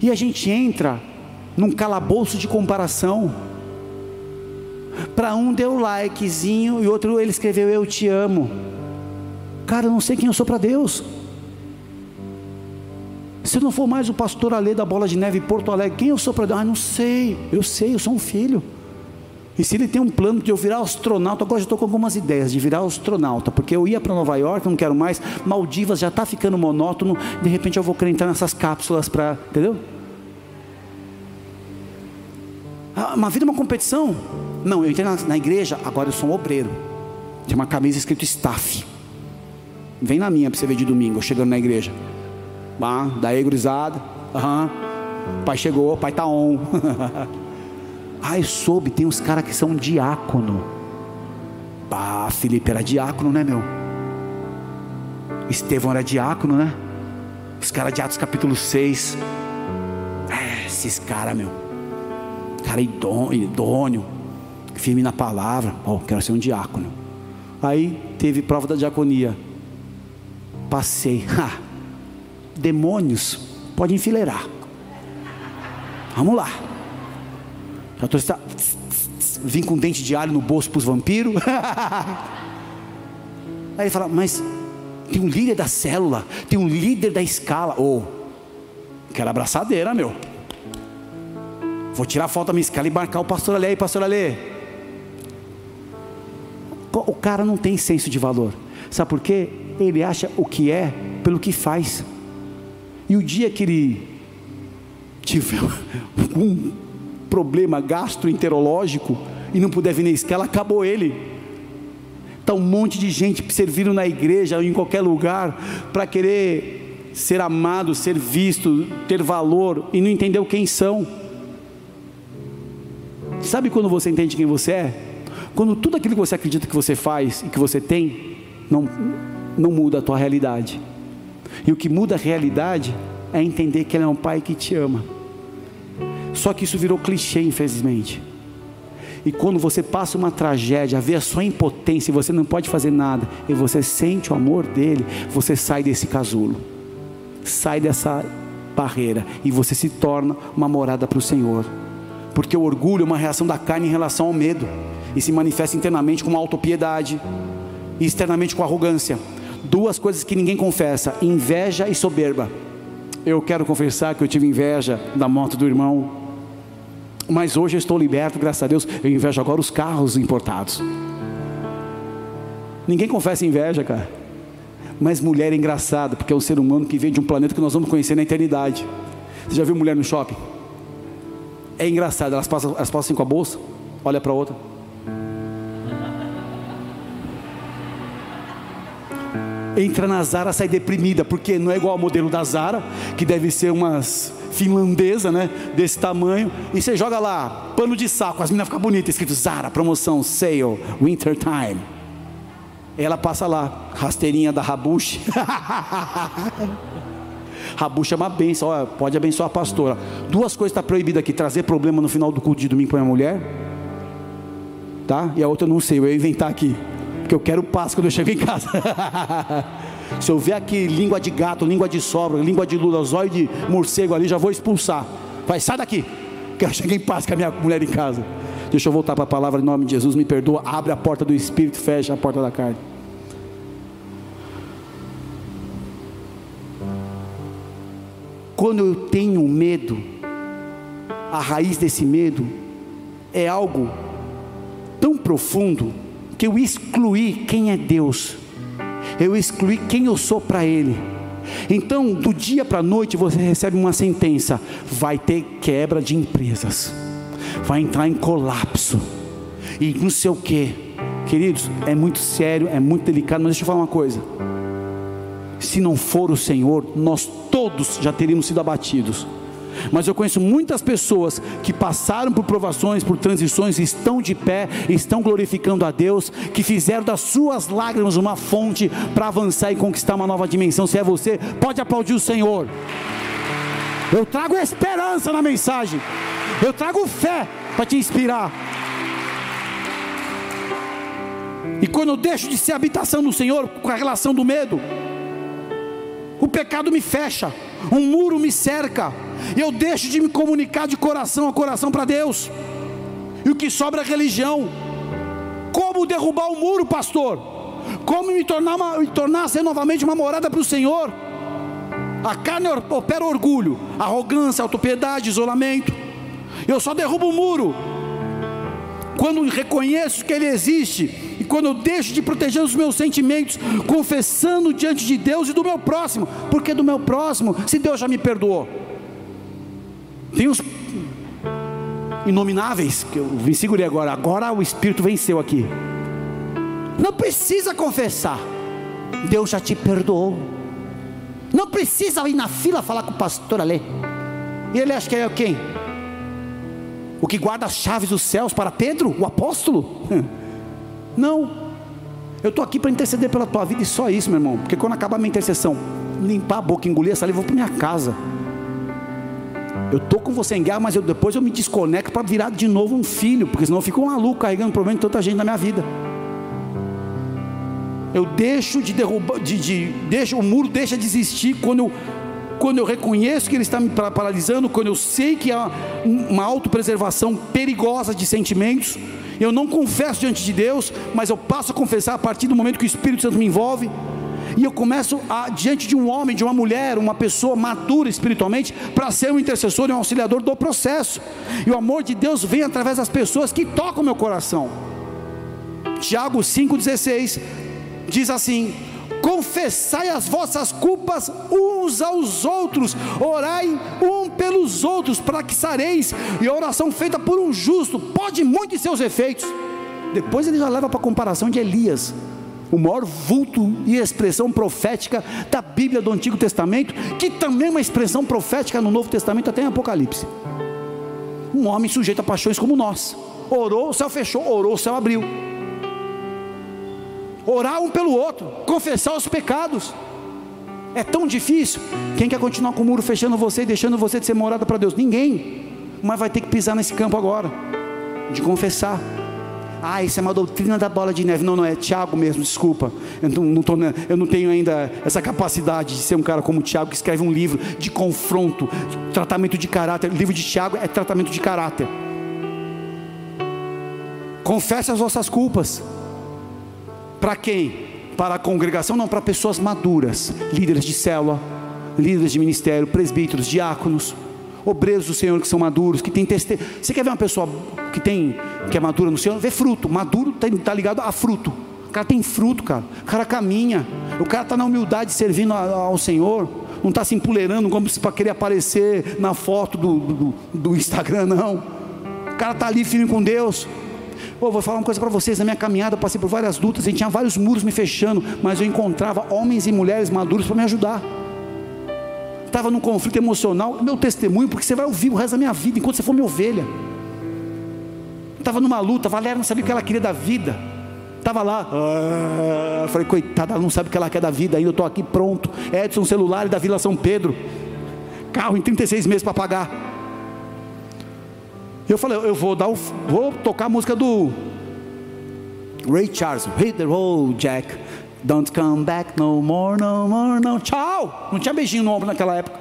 E a gente entra num calabouço de comparação. Para um deu likezinho e outro ele escreveu eu te amo. Cara, eu não sei quem eu sou para Deus. Se eu não for mais o pastor Alê da Bola de Neve em Porto Alegre, quem eu sou para Deus? Ah, não sei. Eu sei, eu sou um filho. E se ele tem um plano de eu virar astronauta, agora já estou com algumas ideias de virar astronauta, porque eu ia para Nova York, não quero mais, Maldivas já está ficando monótono, de repente eu vou querer entrar nessas cápsulas para. Entendeu? Ah, uma vida é uma competição? Não, eu entrei na, na igreja, agora eu sou um obreiro. Tem uma camisa escrito staff. Vem na minha para você ver de domingo, chegando na igreja. Bah, daí, gurizada. Aham. Pai chegou, pai tá on. Ai, soube, tem uns caras que são diácono. Bah, Felipe era diácono, né, meu? Estevão era diácono, né? Os caras de Atos capítulo 6. É, esses caras, meu. Cara idôneo, firme na palavra. Oh, quero ser um diácono. Aí teve prova da diaconia. Passei. Ha, demônios, pode enfileirar. Vamos lá. Já estou está... Vim com dente de alho no bolso para os vampiros. Aí ele fala, mas tem um líder da célula, tem um líder da escala. Ô, oh, quero abraçadeira, meu. Vou tirar a foto da minha escala e marcar o pastor ali aí, pastor ali. O cara não tem senso de valor. Sabe por quê? Ele acha o que é pelo que faz. E o dia que ele tiver um problema gastroenterológico e não puder vir na escala, acabou ele. Está um monte de gente servindo na igreja ou em qualquer lugar para querer ser amado, ser visto, ter valor e não entendeu quem são. Sabe quando você entende quem você é? Quando tudo aquilo que você acredita que você faz e que você tem não não muda a tua realidade. E o que muda a realidade é entender que Ele é um Pai que te ama. Só que isso virou clichê, infelizmente. E quando você passa uma tragédia, vê a sua impotência e você não pode fazer nada, e você sente o amor dele, você sai desse casulo, sai dessa barreira e você se torna uma morada para o Senhor. Porque o orgulho é uma reação da carne em relação ao medo e se manifesta internamente com uma autopiedade e externamente com arrogância duas coisas que ninguém confessa: inveja e soberba. Eu quero confessar que eu tive inveja da moto do irmão, mas hoje eu estou liberto, graças a Deus. Eu invejo agora os carros importados. Ninguém confessa inveja, cara. Mas mulher é engraçada, porque é um ser humano que vem de um planeta que nós vamos conhecer na eternidade. Você já viu mulher no shopping? É engraçado, elas passam, elas passam assim com a bolsa, olha para outra. Entra na Zara, sai deprimida, porque não é igual ao modelo da Zara, que deve ser umas finlandesa, né? Desse tamanho. E você joga lá, pano de saco, as meninas ficam bonitas, escrito Zara, promoção, sale, winter time. Ela passa lá, rasteirinha da Rabush. Rabush é uma benção, pode abençoar a pastora. Duas coisas estão tá proibidas aqui: trazer problema no final do culto de domingo para minha mulher, tá? E a outra eu não sei, eu ia inventar aqui, porque eu quero paz quando eu chego em casa. Se eu ver aqui língua de gato, língua de sobra, língua de lula, zóio de morcego ali, já vou expulsar. Vai, sai daqui. Quero chegar em paz com a minha mulher em casa. Deixa eu voltar para a palavra em nome de Jesus. Me perdoa. Abre a porta do espírito, fecha a porta da carne. Quando eu tenho medo, a raiz desse medo é algo tão profundo que eu excluí quem é Deus eu excluí quem eu sou para Ele. Então, do dia para a noite, você recebe uma sentença: vai ter quebra de empresas, vai entrar em colapso, e não sei o que. Queridos, é muito sério, é muito delicado, mas deixa eu falar uma coisa: se não for o Senhor, nós todos já teríamos sido abatidos. Mas eu conheço muitas pessoas que passaram por provações, por transições, estão de pé, estão glorificando a Deus, que fizeram das suas lágrimas uma fonte para avançar e conquistar uma nova dimensão. Se é você, pode aplaudir o Senhor. Eu trago esperança na mensagem, eu trago fé para te inspirar. E quando eu deixo de ser habitação do Senhor com a relação do medo, o pecado me fecha, um muro me cerca, eu deixo de me comunicar de coração a coração para Deus, e o que sobra é religião. Como derrubar o muro, pastor? Como me tornar, uma, me tornar ser novamente uma morada para o Senhor? A carne opera orgulho, arrogância, autopiedade, isolamento. Eu só derrubo o muro quando reconheço que ele existe e quando eu deixo de proteger os meus sentimentos, confessando diante de Deus e do meu próximo, porque do meu próximo, se Deus já me perdoou. Tem os inomináveis, que eu me segurei agora, agora o Espírito venceu aqui. Não precisa confessar, Deus já te perdoou. Não precisa ir na fila falar com o pastor ali. E ele acha que é quem? O que guarda as chaves dos céus para Pedro, o apóstolo? Não. Eu estou aqui para interceder pela tua vida e só isso, meu irmão. Porque quando acabar a minha intercessão, limpar a boca, engolir essa saliva, eu vou para minha casa. Eu estou com você em guerra, mas eu, depois eu me desconecto para virar de novo um filho, porque senão eu fico um maluco carregando problema de tanta gente na minha vida. Eu deixo de derrubar, de, de, deixo, o muro deixa de existir quando eu, quando eu reconheço que ele está me paralisando, quando eu sei que há uma autopreservação perigosa de sentimentos, eu não confesso diante de Deus, mas eu passo a confessar a partir do momento que o Espírito Santo me envolve e eu começo a, diante de um homem, de uma mulher, uma pessoa madura espiritualmente, para ser um intercessor e um auxiliador do processo. E o amor de Deus vem através das pessoas que tocam meu coração. Tiago 5,16 diz assim: confessai as vossas culpas uns aos outros, orai um pelos outros, para que sareis, e a oração feita por um justo pode muito em seus efeitos. Depois ele já leva para a comparação de Elias o maior vulto e expressão profética da Bíblia do Antigo Testamento, que também é uma expressão profética no Novo Testamento, até em Apocalipse. Um homem sujeito a paixões como nós. Orou, o céu fechou, orou, o céu abriu. Orar um pelo outro, confessar os pecados. É tão difícil. Quem quer continuar com o muro fechando você e deixando você de ser morada para Deus? Ninguém. Mas vai ter que pisar nesse campo agora, de confessar ah, isso é uma doutrina da bola de neve. Não, não, é Tiago mesmo, desculpa. Eu não, não tô, eu não tenho ainda essa capacidade de ser um cara como Tiago que escreve um livro de confronto, tratamento de caráter. O livro de Tiago é tratamento de caráter. Confesse as vossas culpas. Para quem? Para a congregação? Não, para pessoas maduras, líderes de célula, líderes de ministério, presbíteros, diáconos obreiros do Senhor que são maduros, que tem testemunho. Você quer ver uma pessoa que tem que é madura no Senhor? Vê fruto. Maduro está tá ligado a fruto. cara tem fruto, cara. O cara caminha. O cara está na humildade servindo ao Senhor. Não está se empoleirando como para querer aparecer na foto do, do, do Instagram, não. O cara está ali firme com Deus. Vou falar uma coisa para vocês: na minha caminhada eu passei por várias lutas, e tinha vários muros me fechando, mas eu encontrava homens e mulheres maduros para me ajudar. Estava num conflito emocional, meu testemunho, porque você vai ouvir o resto da minha vida enquanto você for minha ovelha. Estava numa luta, Valéria não sabia o que ela queria da vida. Estava lá, ah, falei, coitada, ela não sabe o que ela quer da vida ainda, eu estou aqui pronto. Edson celular da Vila São Pedro. Carro em 36 meses para pagar. Eu falei, eu vou dar o, vou tocar a música do Ray Charles, Hit the road, Jack. Don't come back no more, no more, no. Tchau! Não tinha beijinho no ombro naquela época.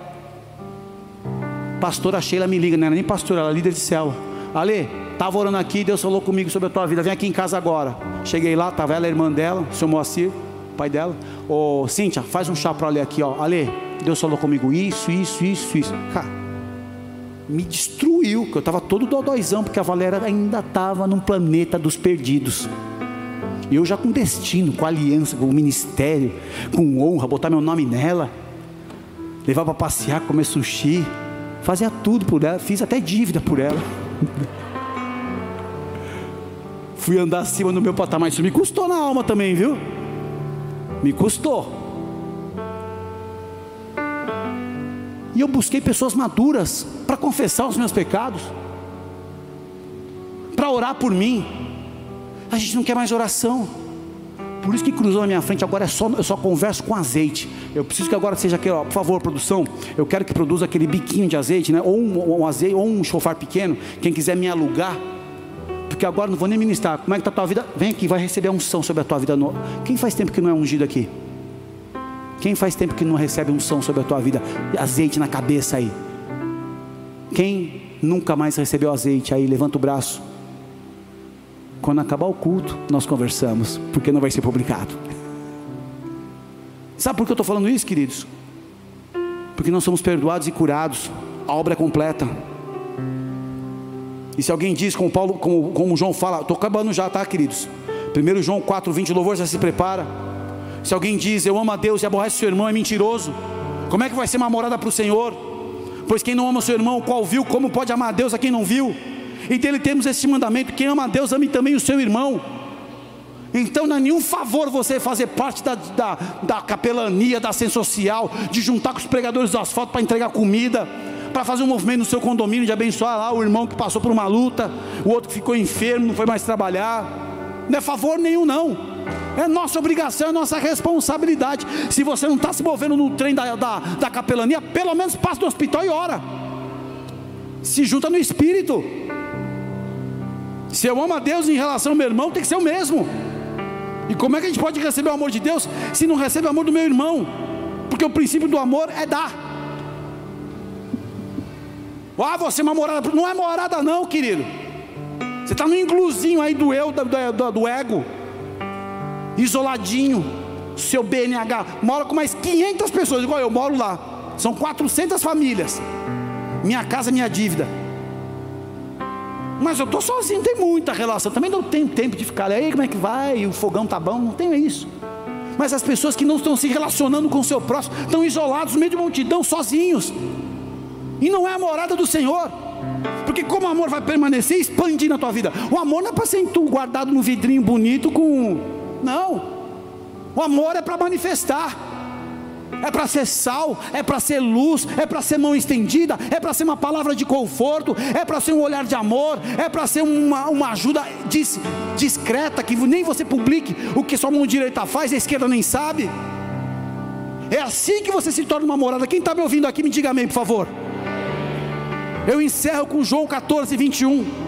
Pastora Sheila me liga, não era nem pastora, ela era líder de céu. Ale, Estava orando aqui, Deus falou comigo sobre a tua vida. Vem aqui em casa agora. Cheguei lá, estava ela, a irmã dela, seu Moacir, pai dela. Ô, Cíntia, faz um chá para Ale aqui, ó. Ale, Deus falou comigo isso, isso, isso, isso. Cara, me destruiu, que eu estava todo dodóizão, porque a Valéria ainda estava num planeta dos perdidos. E eu já com destino, com aliança, com ministério, com honra, botar meu nome nela, levar para passear, comer sushi, fazia tudo por ela, fiz até dívida por ela. fui andar acima do meu patamar. Isso me custou na alma também, viu? Me custou. E eu busquei pessoas maduras para confessar os meus pecados, para orar por mim. A gente não quer mais oração. Por isso que cruzou na minha frente, agora é só, eu só converso com azeite. Eu preciso que agora seja aquele, ó, por favor, produção, eu quero que produza aquele biquinho de azeite, né? ou um, um azeite, ou um chofar pequeno. Quem quiser me alugar, porque agora não vou nem ministrar. Como é que está a tua vida? Vem aqui, vai receber a unção sobre a tua vida. Quem faz tempo que não é ungido aqui? Quem faz tempo que não recebe unção sobre a tua vida? Azeite na cabeça aí. Quem nunca mais recebeu azeite aí? Levanta o braço. Quando acabar o culto, nós conversamos, porque não vai ser publicado. Sabe por que eu estou falando isso, queridos? Porque nós somos perdoados e curados. A obra é completa. E se alguém diz, como Paulo, como, como João fala, estou acabando já, tá, queridos? 1 João 4, 20, louvor já se prepara. Se alguém diz, eu amo a Deus e aborrece seu irmão, é mentiroso. Como é que vai ser uma morada para o Senhor? Pois quem não ama seu irmão, qual viu, como pode amar a Deus a quem não viu? E dele temos esse mandamento: quem ama a Deus, ame também o seu irmão. Então não é nenhum favor você fazer parte da, da, da capelania, da ação social, de juntar com os pregadores do asfalto para entregar comida para fazer um movimento no seu condomínio de abençoar lá o irmão que passou por uma luta, o outro que ficou enfermo, não foi mais trabalhar. Não é favor nenhum, não. É nossa obrigação, é nossa responsabilidade. Se você não está se movendo no trem da, da, da capelania, pelo menos passa no hospital e ora. Se junta no espírito. Se eu amo a Deus em relação ao meu irmão, tem que ser o mesmo. E como é que a gente pode receber o amor de Deus se não recebe o amor do meu irmão? Porque o princípio do amor é dar. Ah, você é uma morada. Não é morada, não, querido. Você está no inclusinho aí do eu, do, do, do ego. Isoladinho. Seu BNH. Mora com mais 500 pessoas, igual eu, moro lá. São 400 famílias. Minha casa, minha dívida. Mas eu estou sozinho, tem muita relação. Também não tenho tempo de ficar aí, como é que vai? O fogão tá bom? Não tenho isso. Mas as pessoas que não estão se relacionando com o seu próximo, estão isolados no meio de multidão, sozinhos. E não é a morada do Senhor. Porque como o amor vai permanecer expandir na tua vida? O amor não é para ser guardado no vidrinho bonito com. Não. O amor é para manifestar. É para ser sal, é para ser luz, é para ser mão estendida, é para ser uma palavra de conforto, é para ser um olhar de amor, é para ser uma, uma ajuda dis, discreta, que nem você publique o que sua mão direita faz, a esquerda nem sabe. É assim que você se torna uma morada. Quem está me ouvindo aqui, me diga amém, por favor. Eu encerro com João 14, 21.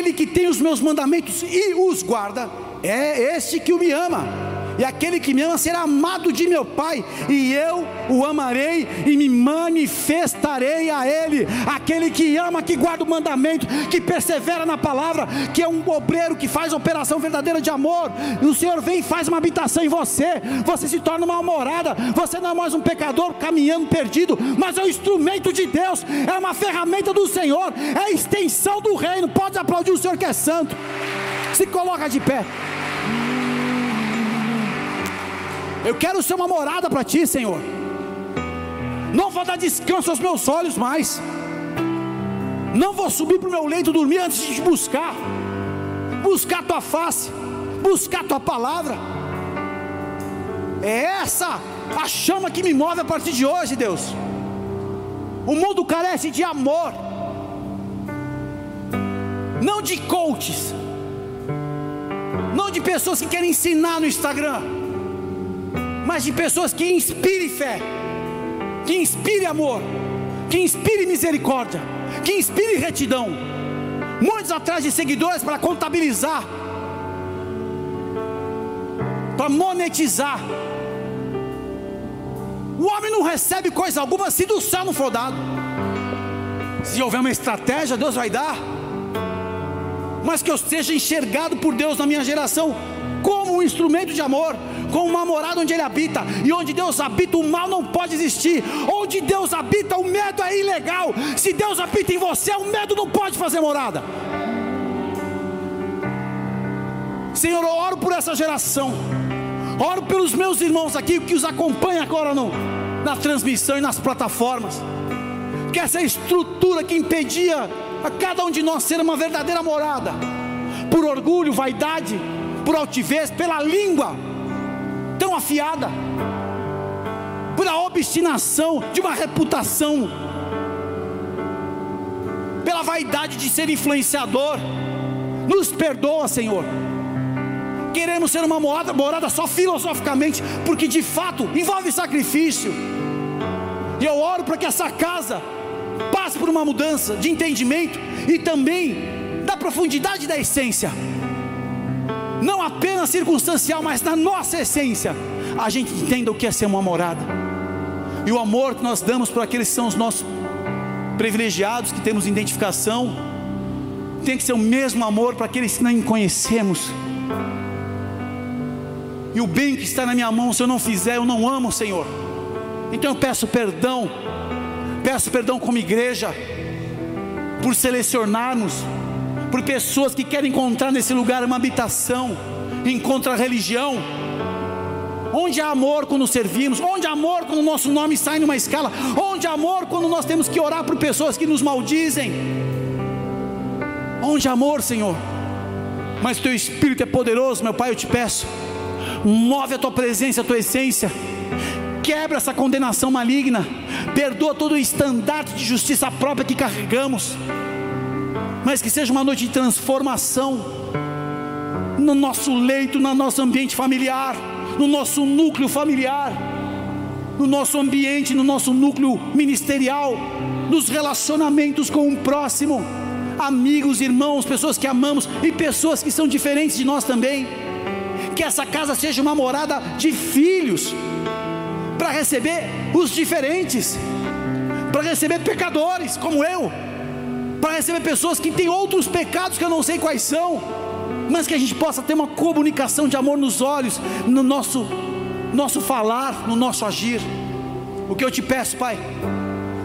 Aquele que tem os meus mandamentos e os guarda, é este que o me ama. E aquele que me ama será amado de meu Pai, e eu o amarei e me manifestarei a ele. Aquele que ama, que guarda o mandamento, que persevera na palavra, que é um obreiro que faz operação verdadeira de amor. E o Senhor vem e faz uma habitação em você. Você se torna uma morada. Você não é mais um pecador caminhando perdido, mas é um instrumento de Deus, é uma ferramenta do Senhor, é a extensão do reino. Pode aplaudir o Senhor que é santo. Se coloca de pé. Eu quero ser uma morada para ti, Senhor. Não vou dar descanso aos meus olhos mais. Não vou subir para o meu leito dormir antes de te buscar. Buscar tua face, buscar tua palavra. É essa a chama que me move a partir de hoje, Deus. O mundo carece de amor, não de coaches, não de pessoas que querem ensinar no Instagram mas de pessoas que inspirem fé, que inspire amor, que inspire misericórdia, que inspire retidão. Muitos atrás de seguidores para contabilizar, para monetizar. O homem não recebe coisa alguma se do céu não for dado. Se houver uma estratégia, Deus vai dar. Mas que eu seja enxergado por Deus na minha geração como um instrumento de amor, com uma morada onde Ele habita, e onde Deus habita, o mal não pode existir. Onde Deus habita, o medo é ilegal. Se Deus habita em você, o medo não pode fazer morada. Senhor, eu oro por essa geração, oro pelos meus irmãos aqui que os acompanham agora no, na transmissão e nas plataformas. Que essa estrutura que impedia a cada um de nós ser uma verdadeira morada, por orgulho, vaidade, por altivez, pela língua tão afiada, pela obstinação de uma reputação, pela vaidade de ser influenciador. Nos perdoa, Senhor. Queremos ser uma morada, morada só filosoficamente, porque de fato envolve sacrifício. E eu oro para que essa casa passe por uma mudança de entendimento e também da profundidade da essência não apenas circunstancial, mas na nossa essência, a gente entenda o que é ser uma morada. E o amor que nós damos para aqueles que são os nossos privilegiados, que temos identificação, tem que ser o mesmo amor para aqueles que nem conhecemos. E o bem que está na minha mão, se eu não fizer, eu não amo, Senhor. Então eu peço perdão, peço perdão como igreja, por selecionarmos por pessoas que querem encontrar nesse lugar uma habitação, encontra religião. Onde há amor quando servimos? Onde há amor quando o nosso nome sai numa escala? Onde há amor quando nós temos que orar por pessoas que nos maldizem? Onde há amor, Senhor? Mas teu Espírito é poderoso, meu Pai, eu te peço. Move a tua presença, a tua essência. Quebra essa condenação maligna. Perdoa todo o estandarte de justiça própria que carregamos mas que seja uma noite de transformação no nosso leito, no nosso ambiente familiar, no nosso núcleo familiar, no nosso ambiente, no nosso núcleo ministerial, nos relacionamentos com o próximo, amigos, irmãos, pessoas que amamos e pessoas que são diferentes de nós também. Que essa casa seja uma morada de filhos, para receber os diferentes, para receber pecadores como eu para receber pessoas que têm outros pecados que eu não sei quais são, mas que a gente possa ter uma comunicação de amor nos olhos, no nosso, nosso falar, no nosso agir. O que eu te peço, Pai,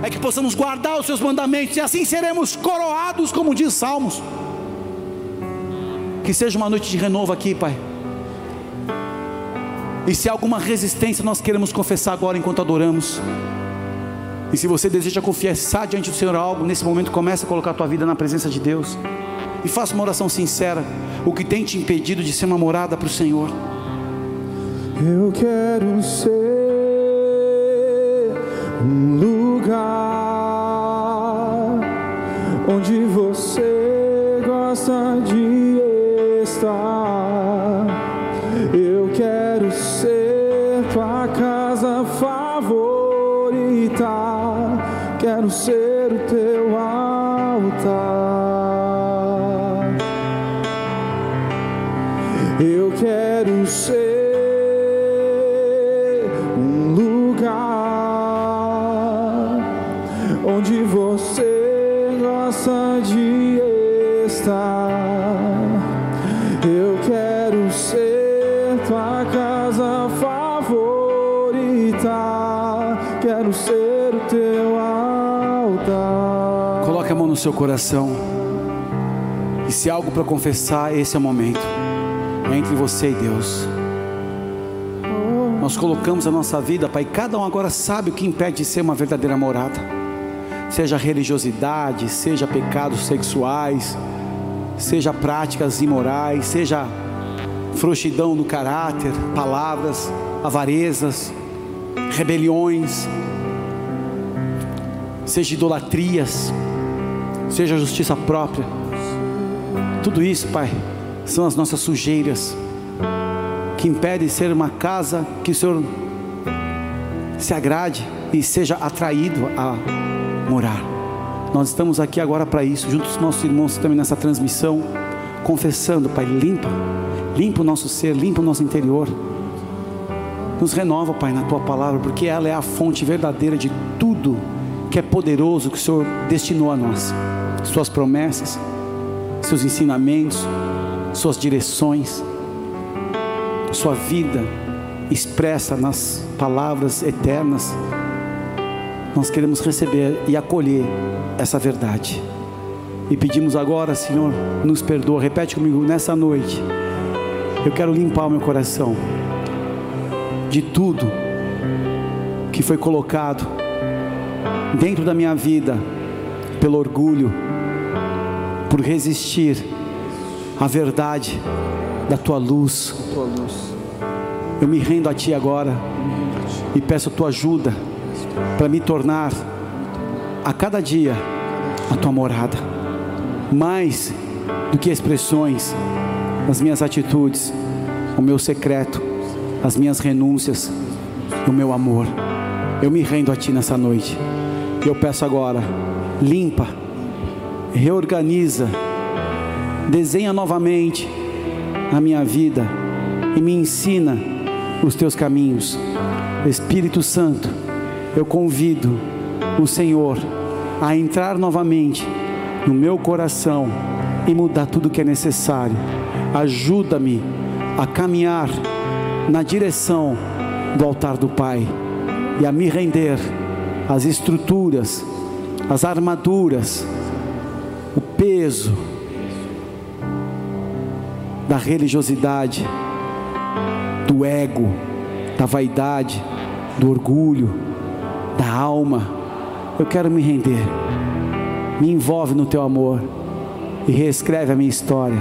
é que possamos guardar os seus mandamentos e assim seremos coroados, como diz Salmos. Que seja uma noite de renovo aqui, Pai. E se há alguma resistência, nós queremos confessar agora enquanto adoramos. E se você deseja confessar diante do Senhor algo, nesse momento comece a colocar a tua vida na presença de Deus. E faça uma oração sincera. O que tem te impedido de ser uma morada para o Senhor? Eu quero ser um lugar onde você gosta de estar. Quero ser o teu altar. Eu quero ser ser o teu altar. Coloque a mão no seu coração. E se há algo para confessar, esse é o momento. É entre você e Deus. Nós colocamos a nossa vida, Pai, cada um agora sabe o que impede de ser uma verdadeira morada. Seja religiosidade, seja pecados sexuais, seja práticas imorais, seja frouxidão no caráter, palavras, avarezas, rebeliões, seja idolatrias, seja justiça própria. Tudo isso, Pai, são as nossas sujeiras que impedem ser uma casa que o Senhor se agrade e seja atraído a morar. Nós estamos aqui agora para isso, juntos com os nossos irmãos também nessa transmissão, confessando, Pai, limpa, limpa o nosso ser, limpa o nosso interior. Nos renova, Pai, na tua palavra, porque ela é a fonte verdadeira de tudo que é poderoso que o Senhor destinou a nós. Suas promessas, seus ensinamentos, suas direções, sua vida expressa nas palavras eternas. Nós queremos receber e acolher essa verdade. E pedimos agora, Senhor, nos perdoa. Repete comigo nessa noite. Eu quero limpar o meu coração de tudo que foi colocado dentro da minha vida pelo orgulho, por resistir à verdade da tua luz. Eu me rendo a ti agora e peço a tua ajuda para me tornar a cada dia a tua morada, mais do que expressões, as minhas atitudes, o meu secreto, as minhas renúncias, o meu amor. Eu me rendo a ti nessa noite. E eu peço agora, limpa, reorganiza, desenha novamente a minha vida e me ensina os teus caminhos. Espírito Santo, eu convido o Senhor a entrar novamente no meu coração e mudar tudo que é necessário. Ajuda-me a caminhar na direção do altar do Pai e a me render às estruturas, às armaduras, o peso da religiosidade, do ego, da vaidade, do orgulho, da alma. Eu quero me render. Me envolve no teu amor e reescreve a minha história.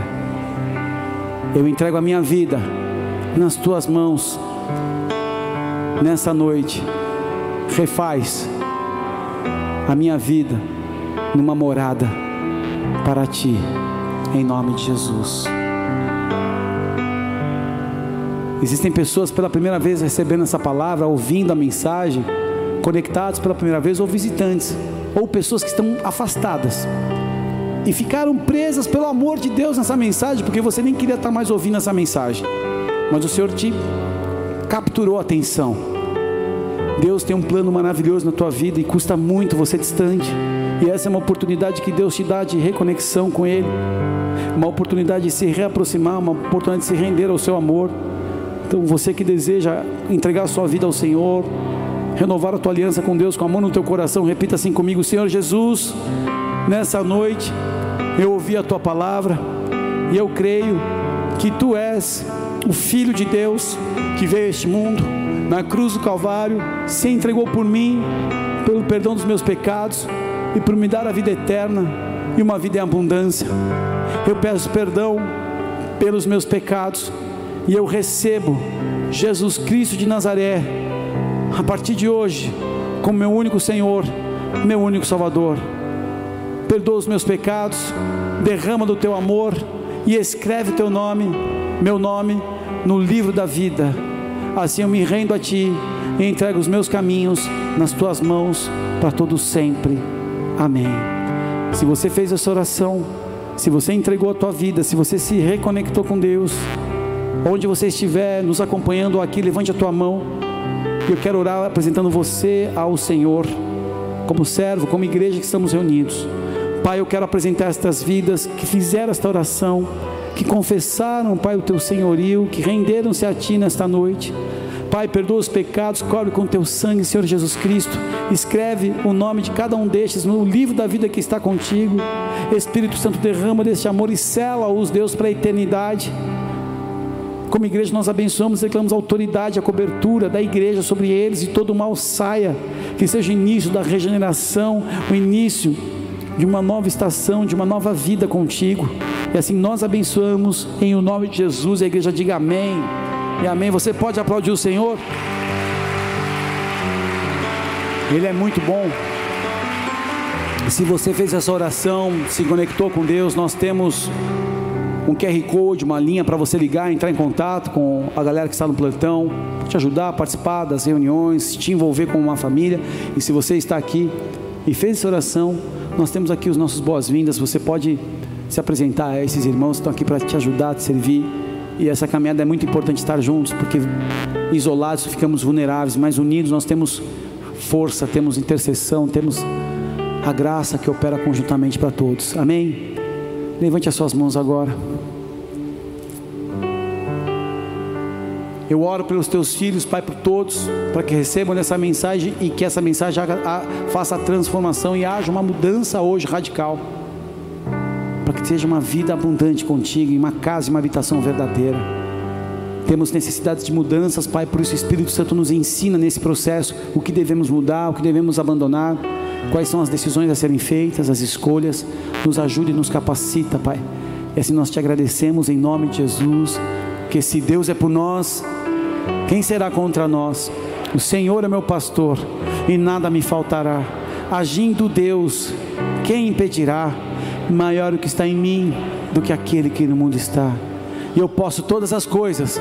Eu entrego a minha vida nas tuas mãos. Nessa noite, refaz a minha vida numa morada para ti, em nome de Jesus. Existem pessoas pela primeira vez recebendo essa palavra, ouvindo a mensagem, conectados pela primeira vez, ou visitantes, ou pessoas que estão afastadas e ficaram presas pelo amor de Deus nessa mensagem, porque você nem queria estar mais ouvindo essa mensagem, mas o Senhor te capturou a atenção. Deus tem um plano maravilhoso na tua vida e custa muito você distante. E essa é uma oportunidade que Deus te dá de reconexão com Ele, uma oportunidade de se reaproximar, uma oportunidade de se render ao seu amor. Então, você que deseja entregar a sua vida ao Senhor, renovar a tua aliança com Deus, com amor no teu coração, repita assim comigo: Senhor Jesus, nessa noite eu ouvi a tua palavra e eu creio que tu és o Filho de Deus que veio a este mundo, na cruz do Calvário, se entregou por mim, pelo perdão dos meus pecados e por me dar a vida eterna e uma vida em abundância. Eu peço perdão pelos meus pecados e eu recebo Jesus Cristo de Nazaré, a partir de hoje, como meu único Senhor, meu único Salvador. Perdoa os meus pecados, derrama do teu amor e escreve teu nome, meu nome, no livro da vida. Assim eu me rendo a ti e entrego os meus caminhos nas tuas mãos para todo sempre. Amém. Se você fez essa oração, se você entregou a tua vida, se você se reconectou com Deus, Onde você estiver nos acompanhando aqui, levante a tua mão. Eu quero orar apresentando você ao Senhor. como servo, como igreja que estamos reunidos. Pai, eu quero apresentar estas vidas que fizeram esta oração, que confessaram, Pai, o teu senhorio, que renderam-se a ti nesta noite. Pai, perdoa os pecados, cobre com teu sangue, Senhor Jesus Cristo. Escreve o nome de cada um destes no livro da vida que está contigo. Espírito Santo, derrama deste amor e sela-os, Deus, para a eternidade. Como igreja, nós abençoamos e declaramos a autoridade, a cobertura da igreja sobre eles e todo o mal saia. Que seja o início da regeneração, o início de uma nova estação, de uma nova vida contigo. E assim nós abençoamos em o nome de Jesus. A igreja diga amém. E amém. Você pode aplaudir o Senhor? Ele é muito bom. E se você fez essa oração, se conectou com Deus, nós temos um QR Code, uma linha para você ligar, entrar em contato com a galera que está no plantão, te ajudar a participar das reuniões, te envolver com uma família. E se você está aqui e fez essa oração, nós temos aqui os nossos boas-vindas. Você pode se apresentar a esses irmãos que estão aqui para te ajudar, te servir. E essa caminhada é muito importante estar juntos, porque isolados ficamos vulneráveis, mas unidos nós temos força, temos intercessão, temos a graça que opera conjuntamente para todos. Amém? Levante as suas mãos agora. Eu oro pelos teus filhos, Pai, por todos, para que recebam essa mensagem e que essa mensagem faça a transformação e haja uma mudança hoje radical. Para que seja uma vida abundante contigo, em uma casa e uma habitação verdadeira. Temos necessidades de mudanças, Pai, por isso o Espírito Santo nos ensina nesse processo o que devemos mudar, o que devemos abandonar, quais são as decisões a serem feitas, as escolhas. Nos ajude e nos capacita, Pai. E assim nós te agradecemos em nome de Jesus, que se Deus é por nós, quem será contra nós? O Senhor é meu pastor e nada me faltará. Agindo Deus, quem impedirá? Maior o que está em mim do que aquele que no mundo está. E eu posso todas as coisas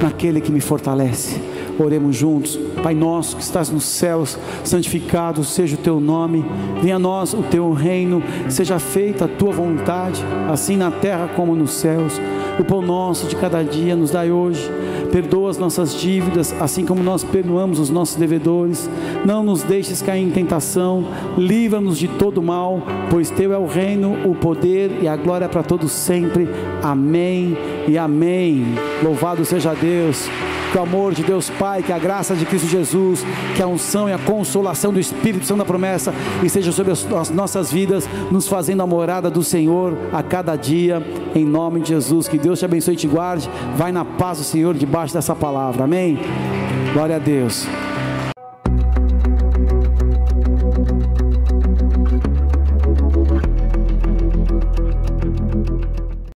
naquele que me fortalece. Oremos juntos. Pai nosso que estás nos céus, santificado seja o teu nome. Venha a nós o teu reino, seja feita a tua vontade, assim na terra como nos céus. O pão nosso de cada dia nos dai hoje perdoa as nossas dívidas, assim como nós perdoamos os nossos devedores. Não nos deixes cair em tentação, livra-nos de todo mal, pois teu é o reino, o poder e a glória para todos sempre. Amém e amém. Louvado seja Deus que o amor de Deus Pai, que a graça de Cristo Jesus, que a unção e a consolação do Espírito Santo da promessa esteja sobre as nossas vidas, nos fazendo a morada do Senhor a cada dia, em nome de Jesus. Que Deus te abençoe e te guarde. Vai na paz do Senhor debaixo dessa palavra. Amém. Glória a Deus.